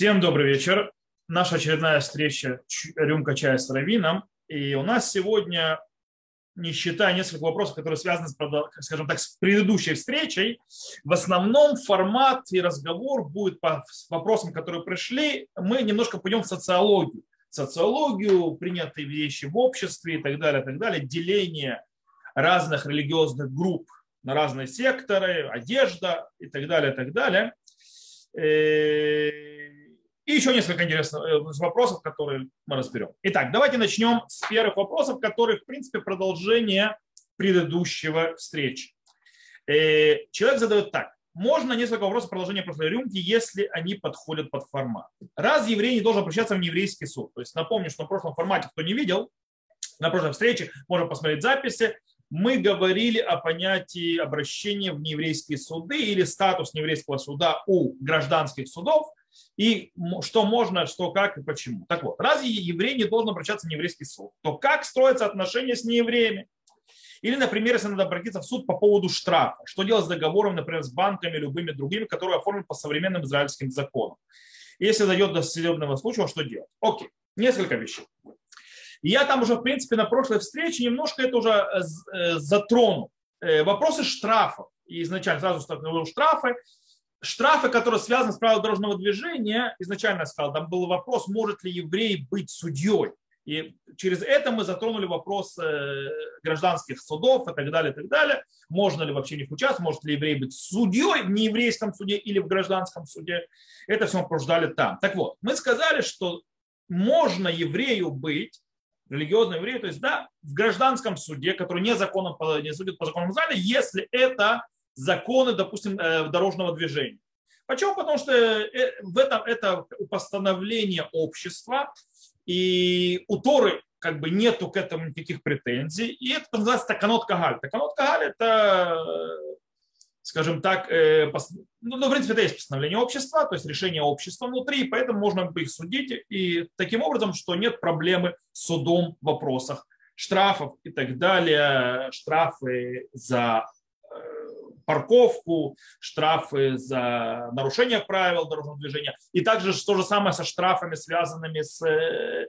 Всем добрый вечер. Наша очередная встреча «Рюмка чая с Равином». И у нас сегодня, не считая несколько вопросов, которые связаны, с, скажем так, с предыдущей встречей, в основном формат и разговор будет по вопросам, которые пришли. Мы немножко пойдем в социологию. Социологию, принятые вещи в обществе и так далее, и так далее, деление разных религиозных групп на разные секторы, одежда и так далее, и так далее. И еще несколько интересных э, вопросов, которые мы разберем. Итак, давайте начнем с первых вопросов, которые, в принципе, продолжение предыдущего встречи. Э, человек задает так. Можно несколько вопросов продолжения прошлой рюмки, если они подходят под формат. Раз еврей не должен обращаться в еврейский суд. То есть напомню, что на прошлом формате, кто не видел, на прошлой встрече, можно посмотреть записи, мы говорили о понятии обращения в нееврейские суды или статус нееврейского суда у гражданских судов – и что можно, что как и почему. Так вот, раз еврей не должен обращаться в еврейский суд, то как строятся отношения с неевреями? Или, например, если надо обратиться в суд по поводу штрафа, что делать с договором, например, с банками, любыми другими, которые оформлены по современным израильским законам. Если дойдет до судебного случая, что делать? Окей, несколько вещей. Я там уже, в принципе, на прошлой встрече немножко это уже э, э, затронул. Э, вопросы штрафов. И изначально сразу столкнул штрафы штрафы, которые связаны с правилом дорожного движения, изначально я сказал, там был вопрос, может ли еврей быть судьей. И через это мы затронули вопрос э, гражданских судов и так далее, и так далее. Можно ли вообще в них участвовать, может ли еврей быть судьей в нееврейском суде или в гражданском суде. Это все мы обсуждали там. Так вот, мы сказали, что можно еврею быть, религиозный еврей, то есть да, в гражданском суде, который не, законом, не судит по законам Израиля, если это законы, допустим, э, дорожного движения. Почему? Потому что э, в этом это постановление общества, и у Торы как бы нету к этому никаких претензий, и это называется таканот кагаль. Таканот кагаль это, скажем так, э, ну, ну, в принципе, это есть постановление общества, то есть решение общества внутри, поэтому можно их судить, и таким образом, что нет проблемы с судом в вопросах штрафов и так далее, штрафы за парковку, штрафы за нарушение правил дорожного движения. И также то же самое со штрафами, связанными с э,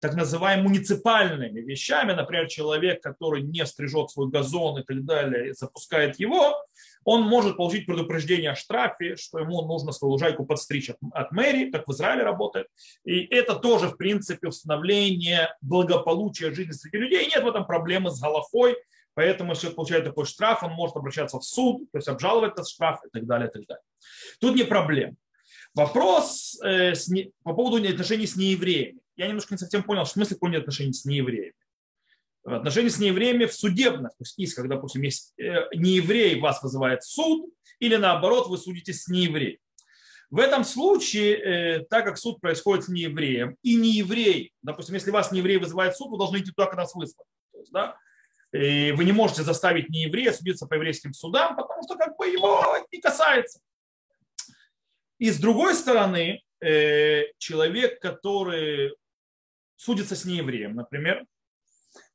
так называемыми муниципальными вещами. Например, человек, который не стрижет свой газон и так далее, запускает его, он может получить предупреждение о штрафе, что ему нужно свою лужайку подстричь от, от мэрии, как в Израиле работает. И это тоже, в принципе, установление благополучия жизни среди людей. Нет в этом проблемы с Галахой, Поэтому, если он получает такой штраф, он может обращаться в суд, то есть обжаловать этот штраф и так далее. И так далее. Тут не проблема. Вопрос э, с не, по поводу отношений с неевреями. Я немножко не совсем понял, в смысле понял отношения с неевреями. Отношения с неевреями в судебных, то есть иск, когда, допустим, есть э, нееврей вас вызывает суд, или наоборот, вы судите с неевреем. В этом случае, э, так как суд происходит с неевреем, и нееврей, допустим, если вас нееврей вызывает суд, вы должны идти туда, когда нас вызвали. То есть, да, и вы не можете заставить нееврея судиться по еврейским судам, потому что как бы его не касается. И с другой стороны, э, человек, который судится с неевреем, например,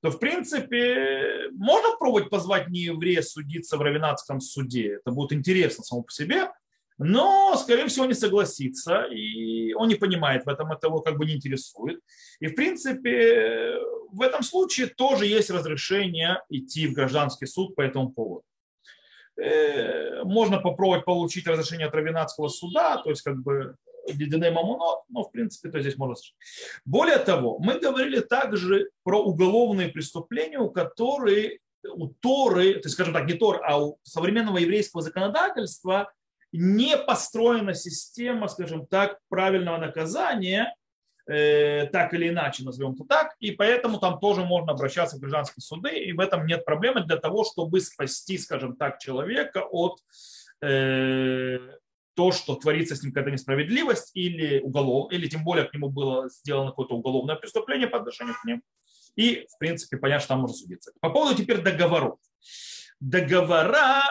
то в принципе можно пробовать позвать нееврея судиться в равенатском суде. Это будет интересно само по себе, но, скорее всего, не согласится, и он не понимает в этом, это его как бы не интересует. И, в принципе, в этом случае тоже есть разрешение идти в гражданский суд по этому поводу. Э, можно попробовать получить разрешение от Равенатского суда, то есть как бы Дидене Мамуно, но в принципе то здесь можно Более того, мы говорили также про уголовные преступления, у которых у Торы, то есть, скажем так, не Тор, а у современного еврейского законодательства не построена система, скажем так, правильного наказания, э, так или иначе, назовем это так, и поэтому там тоже можно обращаться в гражданские суды, и в этом нет проблемы для того, чтобы спасти, скажем так, человека от э, то, что творится с ним какая-то несправедливость или уголов, или тем более к нему было сделано какое-то уголовное преступление по отношению к ним. И, в принципе, понятно, что там можно судиться. По поводу теперь договоров. Договора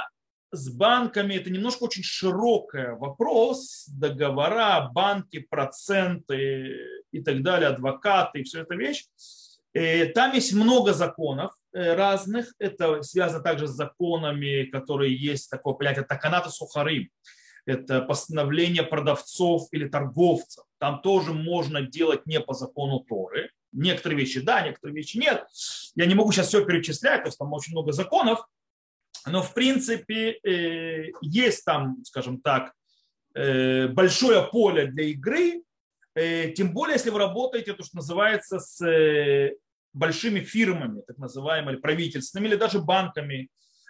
с банками это немножко очень широкий вопрос. Договора, банки, проценты и так далее, адвокаты и все это вещь. Э, там есть много законов э, разных. Это связано также с законами, которые есть такое понятие таканата сухарим. это постановление продавцов или торговцев. Там тоже можно делать не по закону Торы. Некоторые вещи да, некоторые вещи нет. Я не могу сейчас все перечислять, то есть там очень много законов. Но в принципе э, есть там, скажем так, э, большое поле для игры, э, тем более, если вы работаете, то, что называется, с большими фирмами, так называемыми, правительственными или даже банками,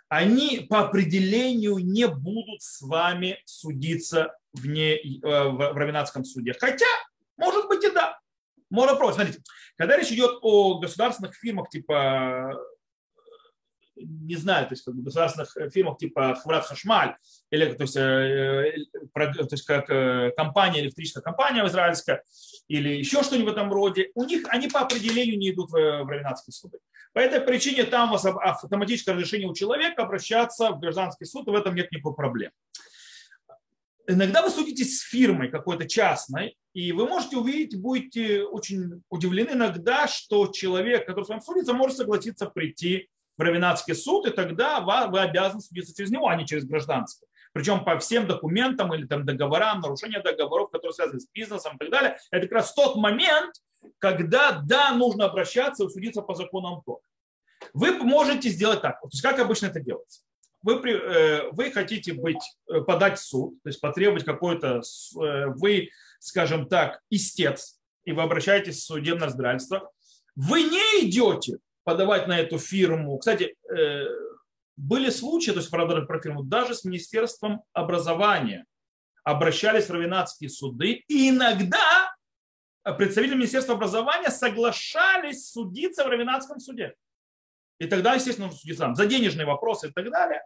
они по определению не будут с вами судиться вне, в равенатском суде. Хотя, может быть и да. Можно вопрос. Смотрите, когда речь идет о государственных фирмах типа не знаю, то есть как бы государственных фирмах типа Хврат Хашмаль, или то есть, э, то есть как э, компания, электрическая компания израильская, или еще что-нибудь в этом роде, у них они по определению не идут в, в равенатские суды. По этой причине там автоматическое разрешение у человека обращаться в гражданский суд, в этом нет никакой проблемы. Иногда вы судитесь с фирмой какой-то частной, и вы можете увидеть, будете очень удивлены иногда, что человек, который с вами судится, может согласиться прийти в Равенатский суд, и тогда вы обязаны судиться через него, а не через гражданский. Причем по всем документам или там договорам, нарушения договоров, которые связаны с бизнесом и так далее. Это как раз тот момент, когда, да, нужно обращаться и судиться по законам Тора. Вы можете сделать так. То есть как обычно это делается? Вы, э, вы хотите быть, э, подать в суд, то есть потребовать какой-то, э, вы, скажем так, истец, и вы обращаетесь в судебное разбирательство, вы не идете подавать на эту фирму. Кстати, э, были случаи, то есть правда про фирму, даже с Министерством образования обращались в равенатские суды, и иногда представители Министерства образования соглашались судиться в равенатском суде. И тогда, естественно, нужно судиться за денежные вопросы и так далее.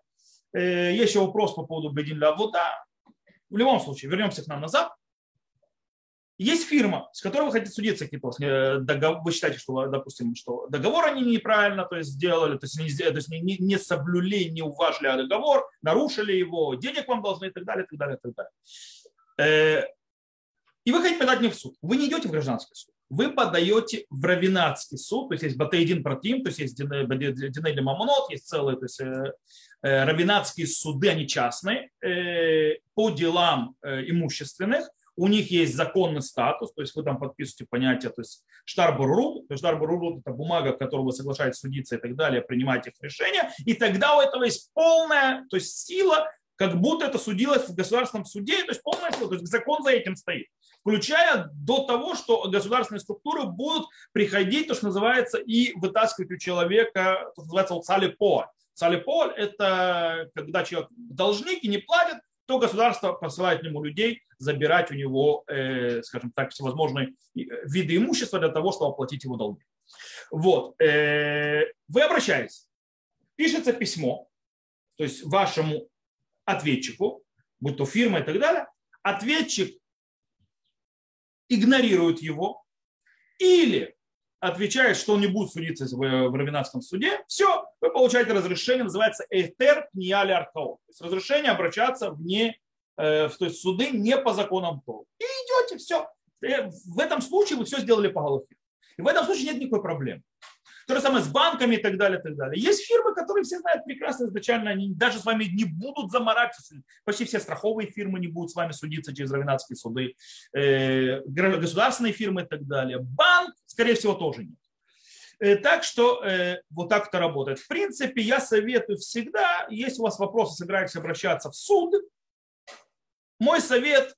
Э, есть еще вопрос по поводу Бедин Вода. В любом случае, вернемся к нам назад. Есть фирма, с которой вы хотите судиться, типа, вы считаете, что, допустим, что договор они неправильно то есть, сделали, то есть, не, то не, соблюли, не уважили договор, нарушили его, денег вам должны и так далее, и так далее, и так далее. Э, и вы хотите подать не в суд. Вы не идете в гражданский суд. Вы подаете в равинатский суд, то есть есть Батейдин Протим, то есть есть Динели Мамонот, есть целые то есть, э, э, равинатские суды, они частные, по делам имущественных, у них есть законный статус, то есть вы там подписываете понятие, то есть штарбурут, то есть штарбурут это бумага, в которой вы соглашаетесь судиться и так далее, принимаете их решения, и тогда у этого есть полная, то есть сила, как будто это судилось в государственном суде, то есть полная сила, то есть закон за этим стоит, включая до того, что государственные структуры будут приходить, то, что называется, и вытаскивать у человека, то, что называется, вот салипо. Салипо – это когда человек должник и не платит, то государство посылает к нему людей забирать у него, э, скажем так, всевозможные э, виды имущества для того, чтобы оплатить его долги. Вот. Э, вы обращаетесь, пишется письмо, то есть вашему ответчику, будь то фирма и так далее, ответчик игнорирует его или отвечает, что он не будет судиться в Равенатском суде, все, вы получаете разрешение, называется Этер Пнияли Аркао. То есть разрешение обращаться в, не, э, в то есть суды не по законам Тора. И идете, все. Э, в этом случае вы все сделали по голове. И в этом случае нет никакой проблемы. То же самое с банками и так далее, и так далее. Есть фирмы, которые все знают прекрасно изначально, они даже с вами не будут заморачиваться. Почти все страховые фирмы не будут с вами судиться через равенатские суды, э, государственные фирмы и так далее. Банк, скорее всего, тоже нет. Э, так что э, вот так это работает. В принципе, я советую всегда, если у вас вопросы, собираетесь обращаться в суд, мой совет,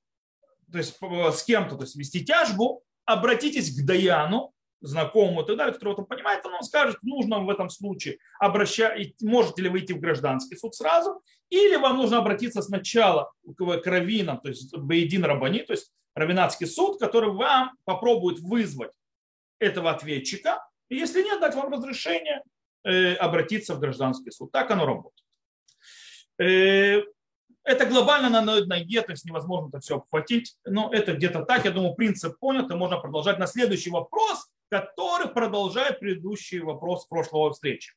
то есть с кем-то, то есть вести тяжбу, обратитесь к Даяну, знакомому и так далее, который это понимает, он скажет, нужно в этом случае обращать, можете ли выйти в гражданский суд сразу, или вам нужно обратиться сначала к раввинам, то есть Бейдин Рабани, то есть равинатский суд, который вам попробует вызвать этого ответчика, и если нет, дать вам разрешение э, обратиться в гражданский суд. Так оно работает. Э, это глобально на ноге, то есть невозможно это все обхватить. Но это где-то так. Я думаю, принцип понят, и можно продолжать на следующий вопрос который продолжает предыдущий вопрос прошлого встречи.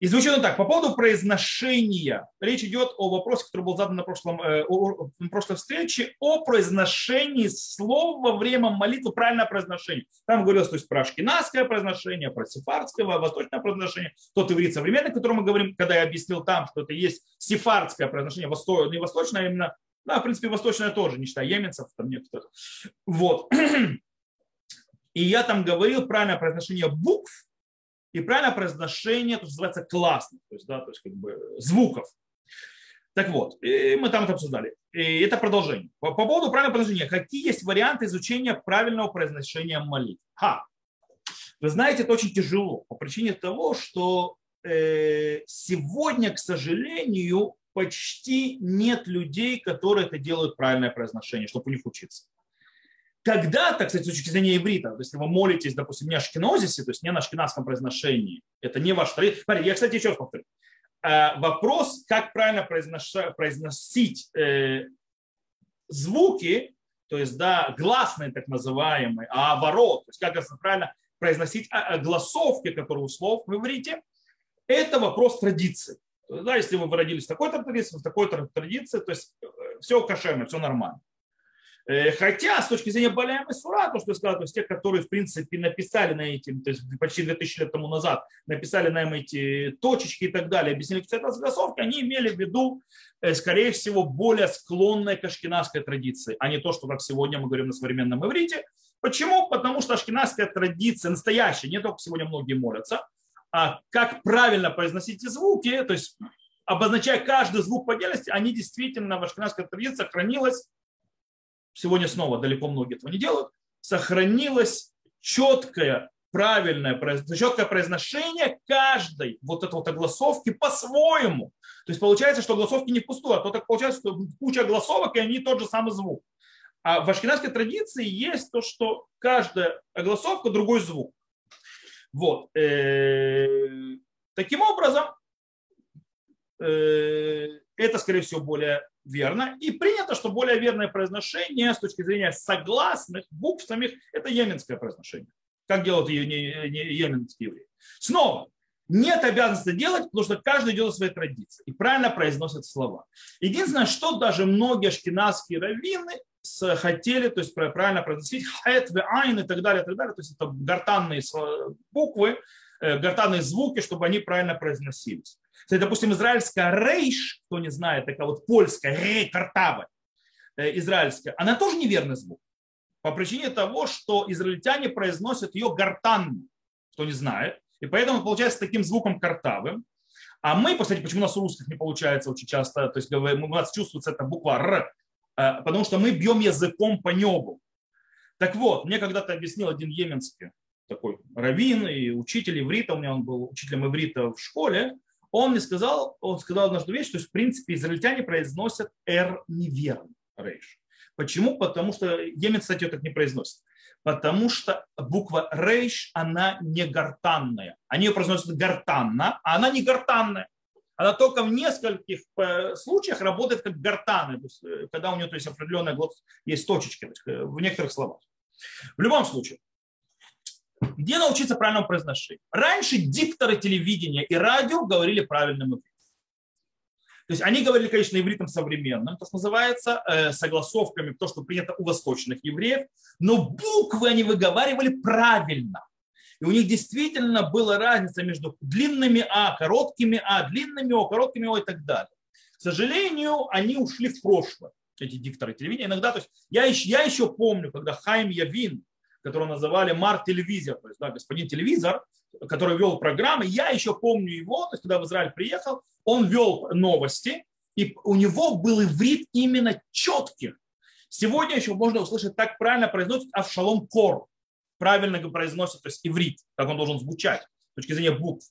И звучит он так, по поводу произношения. Речь идет о вопросе, который был задан на, прошлом, э, на прошлой встрече, о произношении слов во время молитвы, правильное произношение. Там говорилось то есть, про ашкенадское произношение, про сефардское, восточное произношение. Тот иврит современный, о котором мы говорим, когда я объяснил там, что это есть сефардское произношение, не восточное, а именно Да, в принципе, восточная тоже, не считая еменцев, там некоторых. Вот. И я там говорил правильное произношение букв и правильное произношение, то, что называется классных, то есть, да, то есть как бы звуков. Так вот, мы там это обсуждали. И это продолжение. По, по поводу правильного произношения. Какие есть варианты изучения правильного произношения молитв? Ха. Вы знаете, это очень тяжело по причине того, что э, сегодня, к сожалению, почти нет людей, которые это делают правильное произношение, чтобы у них учиться. Когда-то, кстати, с точки зрения иврита, то если вы молитесь, допустим, не о шкинозисе, то есть не на шкиназском произношении, это не ваш. Смотри, я, кстати, еще раз повторю. Э, вопрос, как правильно произносить э, звуки, то есть, да, гласные так называемые, а оборот, то есть как правильно произносить а, а, голосовки, которые у слов в иврите, это вопрос традиции. Да, если вы родились в такой-то традиции, в такой-то традиции, то есть э, все кошерно, все нормально. Э, хотя, с точки зрения Баляем и Сура, то, что я сказал, то есть те, которые, в принципе, написали на этим, то есть почти 2000 лет тому назад, написали нам эти точечки и так далее, объяснили, что это согласовки, они имели в виду, э, скорее всего, более склонные к ашкенадской традиции, а не то, что, как сегодня мы говорим на современном иврите. Почему? Потому что ашкенадская традиция настоящая, не только сегодня многие молятся, а как правильно произносить эти звуки, то есть обозначая каждый звук по отдельности, они действительно в ашкенадской традиции сохранилась сегодня снова далеко многие этого не делают, сохранилось четкое, правильное, четкое произношение каждой вот этой вот огласовки по-своему. То есть получается, что огласовки не впустую, а то так получается, что куча огласовок, и они тот же самый звук. А в ашкенадской традиции есть то, что каждая огласовка другой звук. Вот. Э, таким образом, э, это, скорее всего, более верно. И принято, что более верное произношение с точки зрения согласных букв самих – это йеменское произношение. Как делают йеменские евреи. Снова, нет обязанности делать, потому что каждый идет своей традиции и правильно произносит слова. Единственное, что даже многие ашкенадские раввины хотели, то есть правильно произносить хэт, айн и так далее, и так далее, то есть это гортанные буквы, э, гортанные звуки, чтобы они правильно произносились. Кстати, допустим, израильская рейш, кто не знает, такая вот польская, рей, картава, э, израильская, она тоже неверный звук. По причине того, что израильтяне произносят ее гортанно, кто не знает. И поэтому получается таким звуком картавым. А мы, кстати, почему у нас у русских не получается очень часто, то есть у нас чувствуется эта буква Р, э, потому что мы бьем языком по небу. Так вот, мне когда-то объяснил один йеменский такой раввин и учитель иврита, у меня он был учителем иврита в школе, он мне сказал, он сказал однажды вещь, что в принципе израильтяне произносят «р» неверно, рейш. Почему? Потому что емец, кстати, так не произносит. Потому что буква рейш, она не гортанная. Они ее произносят гортанно, а она не гортанная. Она только в нескольких э, случаях работает как то есть, э, когда у нее то есть, определенная есть точечки есть, э, в некоторых словах. В любом случае, где научиться правильному произношению? Раньше дикторы телевидения и радио говорили правильным ивритом. То есть они говорили, конечно, ивритом современным, то, что называется, э, согласовками, то, что принято у восточных евреев, но буквы они выговаривали правильно. И у них действительно была разница между длинными А, короткими А, длинными О, короткими О и так далее. К сожалению, они ушли в прошлое, эти дикторы телевидения. Иногда, то есть я, я еще помню, когда Хайм Явин, которого называли Мар Телевизор, то есть да, господин телевизор, который вел программы. Я еще помню его, то есть когда в Израиль приехал, он вел новости, и у него был иврит именно четкий. Сегодня еще можно услышать, так правильно произносит Авшалом Кор. Правильно произносит, то есть иврит, как он должен звучать с точки зрения букв.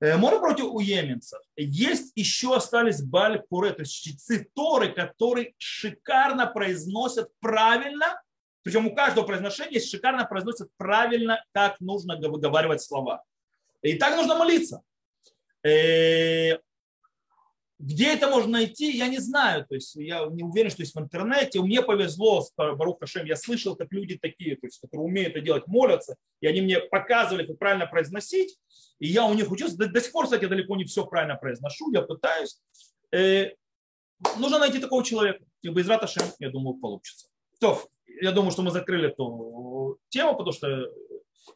Э, можно против у еменцев. Есть еще остались Баль-Куре, то есть чтецы Торы, которые шикарно произносят правильно причем у каждого произношения шикарно произносят правильно, как нужно выговаривать слова. И так нужно молиться. Э, где это можно найти, я не знаю. То есть я не уверен, что есть в интернете. Мне повезло с Барух Хашем. Я слышал, как люди такие, то есть, которые умеют это делать, молятся. И они мне показывали, как правильно произносить. И я у них учился. До, до сих пор, кстати, я далеко не все правильно произношу. Я пытаюсь. Э, нужно найти такого человека. И без Раташем, я думаю, получится. То, я думаю, что мы закрыли эту тему, потому что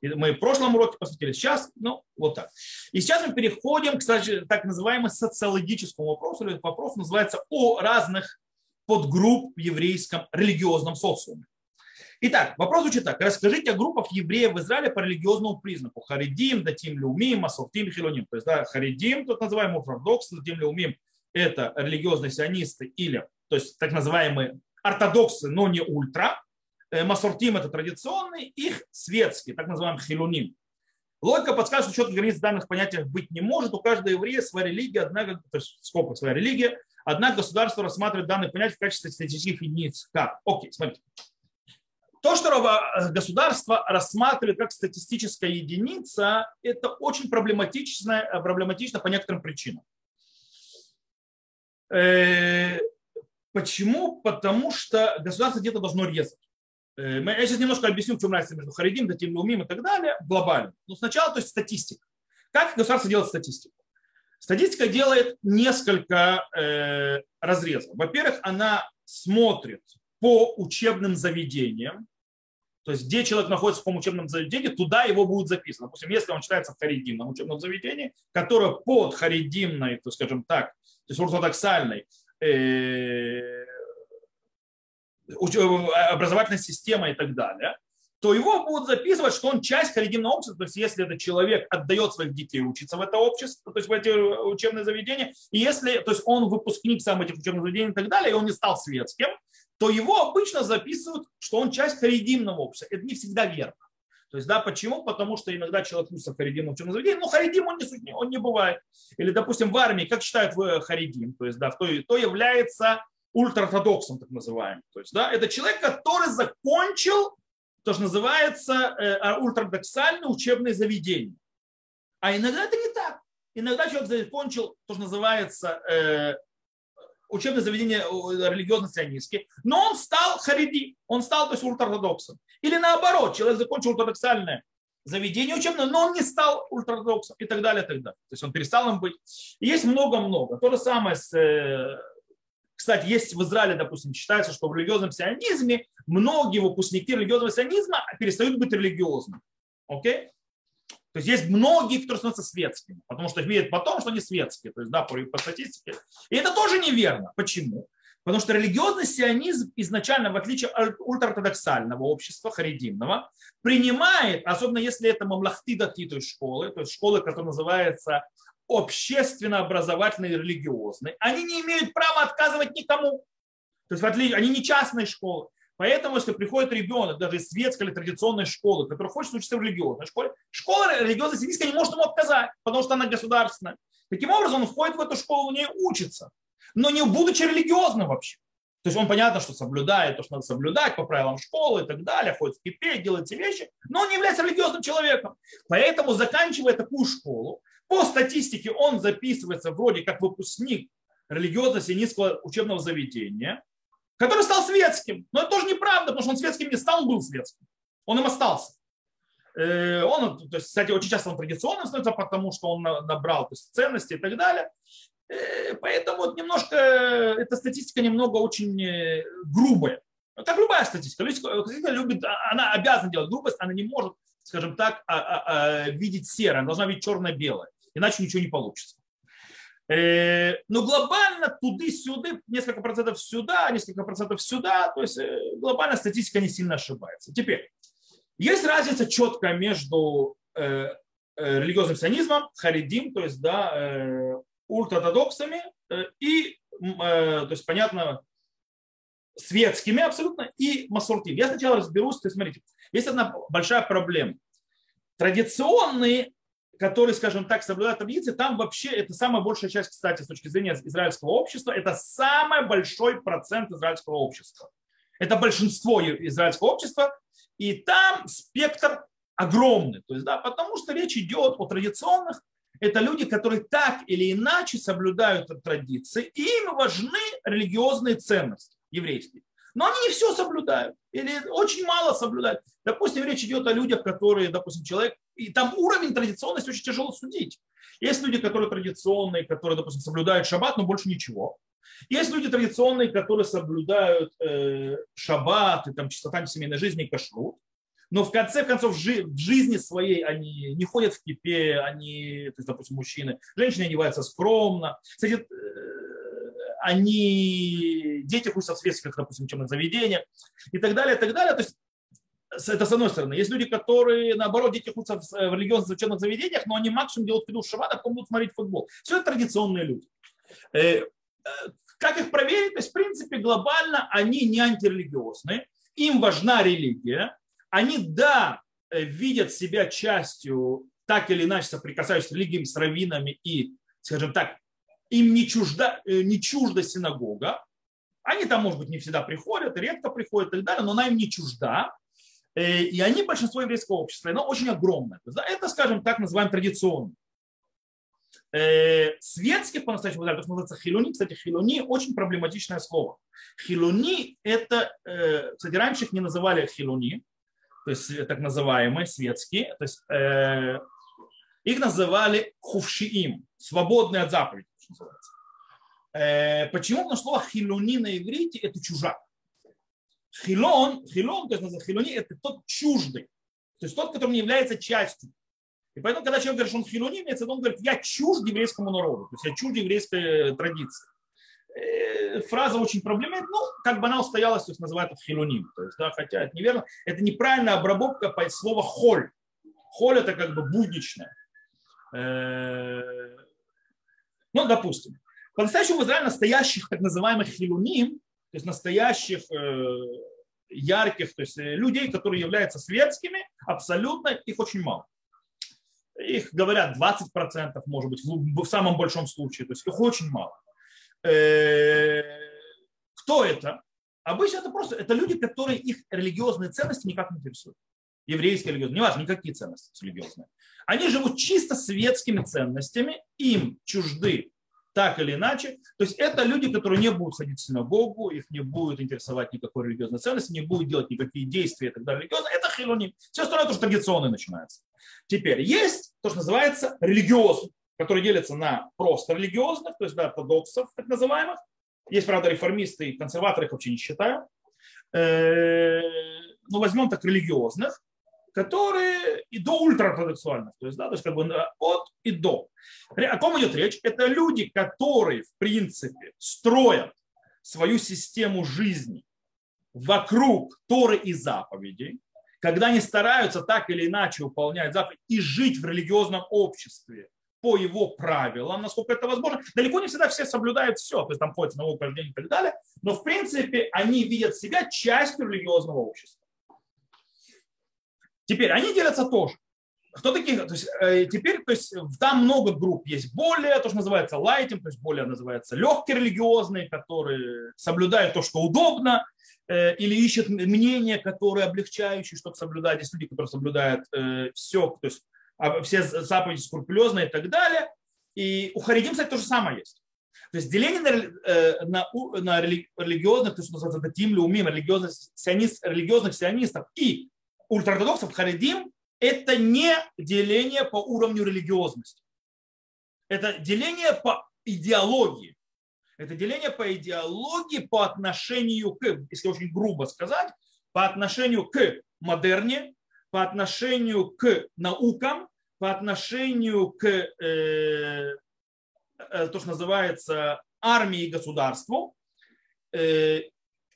мы в прошлом уроке посвятили, сейчас, ну, вот так. И сейчас мы переходим к так называемому социологическому вопросу, или вопрос называется о разных подгрупп в еврейском религиозном социуме. Итак, вопрос звучит так. Расскажите о группах евреев в Израиле по религиозному признаку. Харидим, Датим, Леумим, Масуртим, Хилоним. То есть да, Харидим, тут называемый ортодокс, Датим, Леумим – это религиозные сионисты или, то есть так называемые ортодоксы, но не ультра. Э, Масуртим – это традиционный, их светский, так называемый Хилуним. Логика подсказывает, что четких границ данных понятиях быть не может. У каждого еврея своя религия, однако, то есть сколько своя религия, однако государство рассматривает данные понятия в качестве статистических единиц. Как? Окей, смотрите. То, что э, государство рассматривает как статистическая единица, это очень проблематично, э, проблематично по некоторым причинам. Почему? Потому что государство где-то должно резать. Я сейчас немножко объясню, в чем разница между Харидим, Датим, Леумим и так далее, глобально. Но сначала, то есть статистика. Как государство делает статистику? Статистика делает несколько э, разрезов. Во-первых, она смотрит по учебным заведениям, то есть где человек находится в каком учебном заведении, туда его будет записано. Допустим, если он читается в харидимном учебном заведении, которое под харидимной, то скажем так, то есть ортодоксальной э, образовательной системой и так далее, то его будут записывать, что он часть харидимного общества, то есть если этот человек отдает своих детей учиться в это общество, то есть в эти учебные заведения, и если то есть он выпускник сам этих учебных заведений и так далее, и он не стал светским, то его обычно записывают, что он часть харидимного общества. Это не всегда верно. То есть, да, почему? Потому что иногда человек учится в харидимном учебном заведении, но харидим он не, он не бывает. Или, допустим, в армии, как считают харидим, то есть, да, кто, кто является ультраортодоксом, так называемым. То есть, да, это человек, который закончил то, что называется э, ультрадоксальное учебное заведение. А иногда это не так. Иногда человек закончил то, что называется э, учебное заведение религиозно-сионистские, но он стал хариди, он стал то есть ультраортодоксом. Или наоборот, человек закончил ультрадоксальное заведение учебное, но он не стал ультраортодоксом и так далее, и так далее. То есть он перестал им быть. И есть много-много. То же самое с э, кстати, есть в Израиле, допустим, считается, что в религиозном сионизме многие выпускники религиозного сионизма перестают быть религиозными. Окей? То есть есть многие, которые становятся светскими, потому что их видят потом, что они светские, то есть да, по, по статистике. И это тоже неверно. Почему? Потому что религиозный сионизм изначально, в отличие от ультраортодоксального общества, харидимного, принимает, особенно если это мамлахты дати, то есть школы, то есть школы, которые называются общественно-образовательные и религиозные, они не имеют права отказывать никому. То есть они не частные школы. Поэтому, если приходит ребенок даже из светской или традиционной школы, который хочет учиться в религиозной школе, школа религиозная сионистская не может ему отказать, потому что она государственная. Таким образом, он входит в эту школу, в ней учится, но не будучи религиозным вообще. То есть он понятно, что соблюдает то, что надо соблюдать по правилам школы и так далее, ходит в кипе, делает эти вещи, но он не является религиозным человеком. Поэтому, заканчивая такую школу, по статистике он записывается вроде как выпускник религиозно-сионистского учебного заведения, который стал светским. Но это тоже неправда, потому что он светским не стал, он был светским. Он им остался. Э, он, то есть, кстати, очень часто он традиционным становится, потому что он набрал то есть, ценности и так далее. Э, поэтому вот немножко, эта статистика немного очень э, грубая. Как любая статистика. Статистика любит, а, она обязана делать грубость, она не может, скажем так, а, а, видеть серое, она должна видеть черно-белое иначе ничего не получится. Э, но глобально туды-сюды, несколько процентов сюда, несколько процентов сюда, то есть э, глобально статистика не сильно ошибается. Теперь, есть разница четкая между э, религиозным сионизмом, харидим, то есть да, ультраортодоксами и, то есть понятно, светскими абсолютно и масуртим. Я сначала разберусь, то есть смотрите, есть одна большая проблема. Традиционные которые, скажем так, соблюдают традиции, там вообще это самая большая часть, кстати, с точки зрения израильского общества, это самый большой процент израильского общества. Это большинство израильского общества, и там спектр огромный. То есть, да, потому что речь идет о традиционных, это люди, которые так или иначе соблюдают традиции, и им важны религиозные ценности еврейские. Но они не все соблюдают или очень мало соблюдают. Допустим, речь идет о людях, которые, допустим, человек, и там уровень традиционности очень тяжело судить. Есть люди, которые традиционные, которые, допустим, соблюдают шаббат, но больше ничего. Есть люди традиционные, которые соблюдают э, шаббат, и там чистота семейной жизни и кашрут. Но в конце концов в жизни своей они не ходят в кипе, они, то есть, допустим, мужчины, женщины одеваются скромно. Кстати, э, они, дети учатся в светских, допустим, учебных заведениях и так далее, и так далее. То есть это с одной стороны. Есть люди, которые, наоборот, дети учатся в религиозных учебных заведениях, но они максимум делают пиду шаббат, а потом будут смотреть футбол. Все это традиционные люди. Как их проверить? То есть, в принципе, глобально они не антирелигиозные, им важна религия, они, да, видят себя частью, так или иначе соприкасающейся с религией, с раввинами и, скажем так, им не чужда, э, не чужда синагога. Они там, может быть, не всегда приходят, редко приходят и так далее, но она им не чужда. Э, и они большинство еврейского общества, оно очень огромное. Это, скажем так, называем традиционным. Э, светских по-настоящему, то, что называется хилуни, кстати, хилуни очень проблематичное слово. Хилуни это, кстати, раньше их не называли хилуни, то есть так называемые светские, то есть их называли хувшиим, свободные от заповедей называется. Э, почему? Потому что слово хилони на иврите – это чужак. Хилон, хилон, то есть хилони – это тот чуждый, то есть тот, который не является частью. И поэтому, когда человек говорит, что он хилони, имеется он говорит, я чужд еврейскому народу, то есть я чужд еврейской традиции. Э, фраза очень проблемная, ну, как бы она устоялась, то есть называют это хилоним. То есть, да, хотя это неверно. Это неправильная обработка по слову холь. Холь это как бы будничное. Ну, допустим, по-настоящему в Израиле настоящих так называемых хилуним, то есть настоящих э, ярких, то есть э, людей, которые являются светскими, абсолютно их очень мало. Их говорят 20%, может быть, в самом большом случае, то есть их очень мало. Э, кто это? Обычно это просто это люди, которые их религиозные ценности никак не интересуют. Еврейские религиозные, неважно, никакие ценности религиозные. Они живут чисто светскими ценностями, им чужды так или иначе. То есть это люди, которые не будут ходить в синагогу, их не будет интересовать никакой религиозной ценности, не будут делать никакие действия и так далее. Религиозно. Это хилони. Все остальное тоже традиционное начинается. Теперь есть то, что называется религиозный, который делится на просто религиозных, то есть да, ортодоксов так называемых. Есть, правда, реформисты и консерваторы, их вообще не считаю. Э, ну, возьмем так религиозных которые и до ультраортодоксуальных, то есть, да, то есть как бы от и до. О ком идет речь? Это люди, которые, в принципе, строят свою систему жизни вокруг Торы и заповедей, когда они стараются так или иначе выполнять заповедь и жить в религиозном обществе по его правилам, насколько это возможно. Далеко не всегда все соблюдают все, то есть там ходят на упражнения и так далее, но в принципе они видят себя частью религиозного общества. Теперь они делятся тоже. Кто такие? То есть, э, теперь то есть, там много групп. Есть более, то, что называется лайтинг, то есть более называется легкие религиозные, которые соблюдают то, что удобно, э, или ищут мнение, которое облегчающее, чтобы соблюдать. Есть люди, которые соблюдают э, все, то есть а, все заповеди скрупулезно и так далее. И у харидим, кстати, то же самое есть. То есть деление на, на, на религиозных, то, что называется датим, леумим, религиозных, сионист, религиозных сионистов и ультраортодоксов харидим это не деление по уровню религиозности. Это деление по идеологии. Это деление по идеологии по отношению к, если очень грубо сказать, по отношению к модерне, по отношению к наукам, по отношению к э, э, то, что называется армии и государству, э,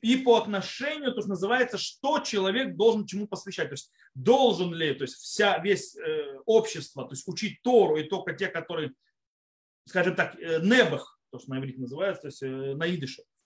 и по отношению, то, что называется, что человек должен чему посвящать. То есть должен ли, то есть вся, весь э, общество, то есть учить Тору и только те, которые, скажем так, э, небах, то, что на иврите называется, то есть э, на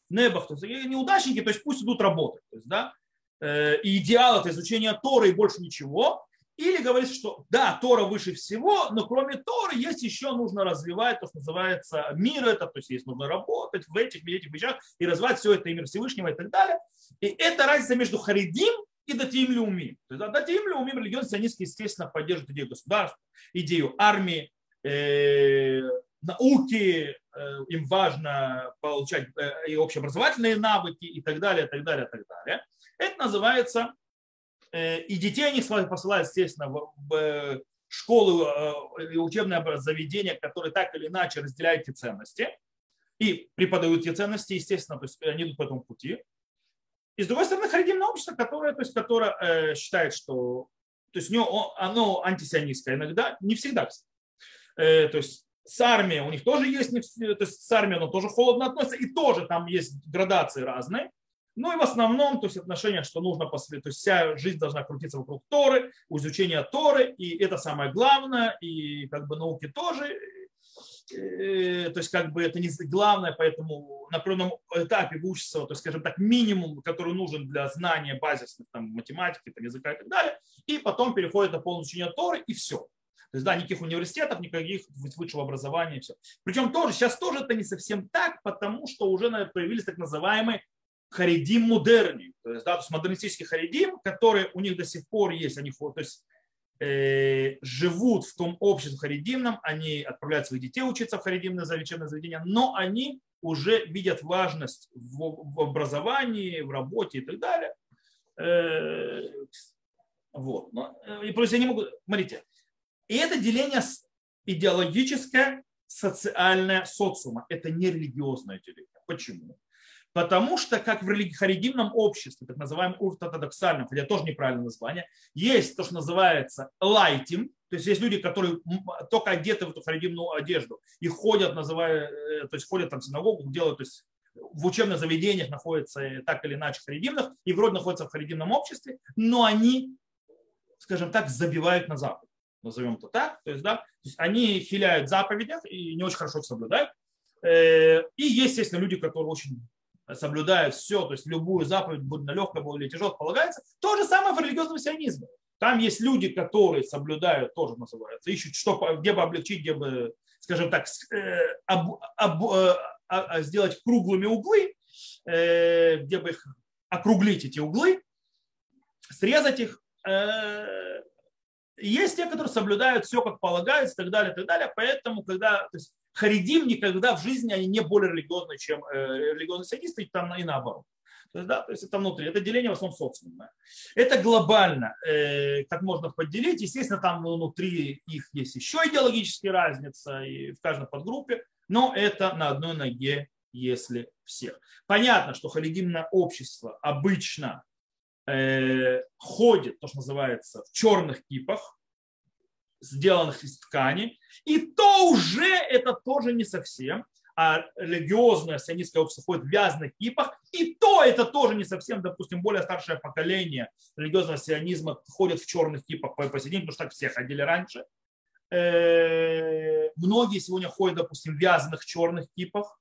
небах, то есть неудачники, то есть пусть идут работать. То есть, да, э, и идеал это изучение Торы и больше ничего. Или говорится, что да, Тора выше всего, но кроме Торы есть еще нужно развивать то, что называется мир это, то есть есть нужно работать в этих, в этих вещах и развивать все это имя Всевышнего и так далее. И это разница между Харидим и Датиим Леуми. То есть Датиим Леуми, религиозные сионисты, естественно, поддерживают идею государства, идею армии, э, науки, э, им важно получать э, и общеобразовательные навыки и так далее, и так далее, и так далее. Это называется и детей они посылают, естественно, в школы э, и учебные заведения, которые так или иначе разделяют эти ценности и преподают эти ценности, естественно, то есть они идут по этому пути. И с другой стороны, харидимное общество, которое, то есть, которое э, считает, что то есть, оно антисионистское иногда, не всегда, то есть с армией, у них тоже есть, то есть с армией оно тоже холодно относится, и тоже там есть градации разные. Ну и в основном, то есть отношение, что нужно, после, то есть вся жизнь должна крутиться вокруг Торы, изучения Торы, и это самое главное, и как бы науки тоже, Э, то есть как бы это не главное, поэтому на определенном этапе выучиться, то есть, скажем так, минимум, который нужен для знания базисных там, математики, там, языка и так далее, и потом переходит на полное изучение Торы, и все. То есть, да, никаких университетов, никаких высшего образования и все. Причем тоже, сейчас тоже это не совсем так, потому что уже появились так называемые харидим модерни, то есть, да, то есть модернистический харидим, которые у них до сих пор есть, они, то есть Э, живут в том обществе харидимном, они отправляют своих детей учиться в харидимное лечебное заведение, но они уже видят важность в, в образовании, в работе и так далее. Э, вот. Э, и просто они могут, смотрите, и это деление идеологическое, социальное социума. Это не религиозное деление. Почему? Потому что, как в харидимном обществе, так называемом ортодоксальном, хотя тоже неправильное название, есть то, что называется лайтим, то есть есть люди, которые только одеты в эту харидимную одежду и ходят, называя, э, то есть ходят там в синагогу, делают, то есть в учебных заведениях находятся э, так или иначе харидимных, и вроде находятся в харидимном обществе, но они, скажем так, забивают на Запад. Назовем это так. То есть, да, то есть они хиляют заповедях и не очень хорошо их соблюдают. Э, и есть, естественно, люди, которые очень соблюдают все, то есть любую заповедь, будь на будь или тяжелое, полагается. То же самое в религиозном сионизме. Там есть люди, которые соблюдают, тоже называется, ищут, что, где бы облегчить, где бы, скажем так, э, об, об, э, а, сделать круглыми углы, э, где бы их округлить эти углы, срезать их. Есть те, которые соблюдают все, как полагается, и так далее, и так далее. Поэтому, когда то есть, харидим никогда в жизни они не более религиозны, чем э, религиозные сионисты, и, там, и наоборот. То есть, да, то есть это внутри, это деление в основном социума. Это глобально, э, как можно поделить. Естественно, там внутри их есть еще идеологические разницы и в каждой подгруппе, но это на одной ноге, если всех. Понятно, что харидимное общество обычно э, ходит, то, что называется, в черных кипах, сделанных из ткани. И то уже это тоже не совсем. А религиозное сионистское общество ходит в вязаных кипах. И то это тоже не совсем, допустим, более старшее поколение религиозного сионизма ходит в черных кипах по посередине, потому что так все ходили раньше. Э, многие сегодня ходят, допустим, в вязаных черных кипах.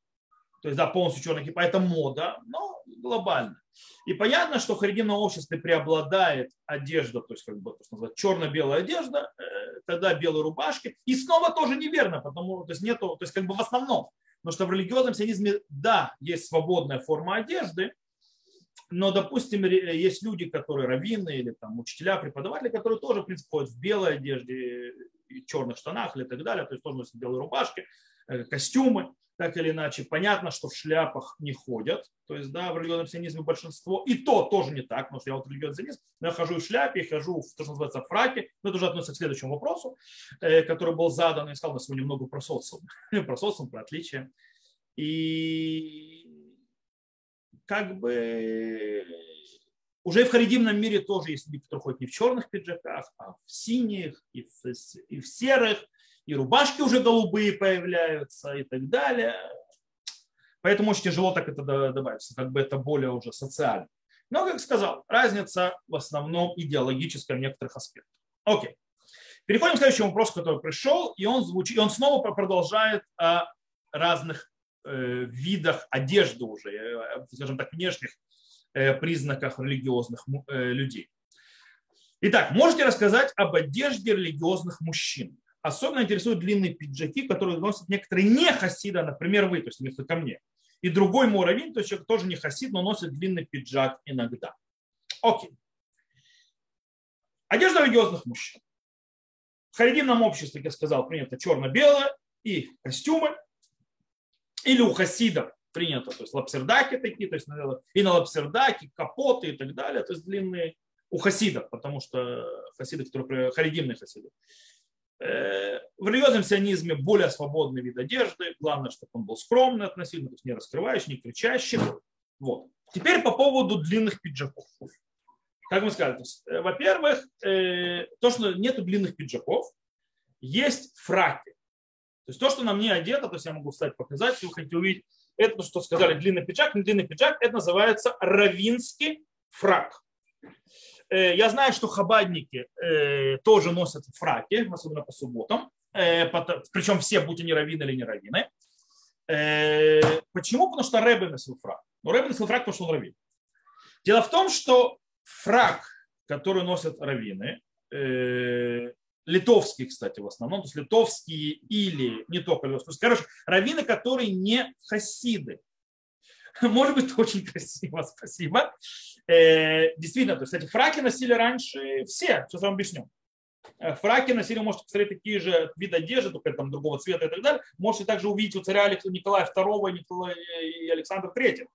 То есть, да, полностью черных кипа. Это мода, но глобально. И понятно, что в харидимном обществе преобладает одежда, то есть как бы черно-белая одежда, э, тогда белые рубашки. И снова тоже неверно, потому то есть нету, то есть как бы в основном. Потому что в религиозном сионизме, да, есть свободная форма одежды, но, допустим, есть люди, которые раввины или там учителя, преподаватели, которые тоже, в принципе, ходят в белой одежде, и черных штанах или так далее, то есть тоже носят белые рубашки, э, костюмы так или иначе. Понятно, что в шляпах не ходят. То есть, да, в религиозном сионизме большинство. И то тоже не так, потому что я вот религиозный сионист, но я хожу в шляпе, хожу в то, что называется фраке. Но это уже относится к следующему вопросу, э, который был задан. Я сказал на сегодня много про социум. про социум, про отличия. И как бы уже в харидимном мире тоже есть люди, которые ходят не в черных пиджаках, а в синих и в, и в серых, и рубашки уже голубые появляются и так далее. Поэтому очень тяжело так это добавить, как бы это более уже социально. Но, как сказал, разница в основном идеологическая в некоторых аспектах. Окей. Переходим к следующему вопросу, который пришел, и он звучит, и он снова продолжает о разных э, видах одежды уже, э, скажем так, внешних э, признаках религиозных э, людей. Итак, можете рассказать об одежде религиозных мужчин? Особенно интересуют длинные пиджаки, которые носят некоторые не хасида, например, вы, то есть вместо ко мне. И другой муравин, то есть человек тоже не хасид, но носит длинный пиджак иногда. Окей. Одежда религиозных мужчин. В харидимном обществе, как я сказал, принято черно-белое и костюмы. Или у хасидов принято, то есть лапсердаки такие, то есть и на лапсердаки, капоты и так далее, то есть длинные у хасидов, потому что хасиды, которые харидимные хасиды. Э, в религиозном сионизме более свободный вид одежды. Главное, чтобы он был скромный относительно, то есть не раскрывающий, не кричащий. Вот. Теперь по поводу длинных пиджаков. Как мы сказали, э, во-первых, э, то, что нет длинных пиджаков, есть фраки. То есть то, что на мне одето, то есть я могу встать показать, если вы хотите увидеть, это то, что сказали длинный пиджак, не длинный пиджак, это называется равинский фрак. Э, я знаю, что хабадники э, тоже носят фраки, особенно по субботам, э, причем все, будь они раввины или не раввины. Почему? Потому что Рэбе носил фрак. Но Рэбе носил фрак, потому что он раввин. Дело в том, что фрак, который носят раввины, литовские, кстати, в основном, то есть литовские или не только литовские, короче, раввины, которые не хасиды, Может быть, очень красиво, спасибо. Э, действительно, то есть эти фраки носили раньше все, сейчас вам объясню. Э, фраки носили, можете посмотреть, такие же виды одежды, только там другого цвета и так далее. Можете также увидеть у царя Николая II и Александра III.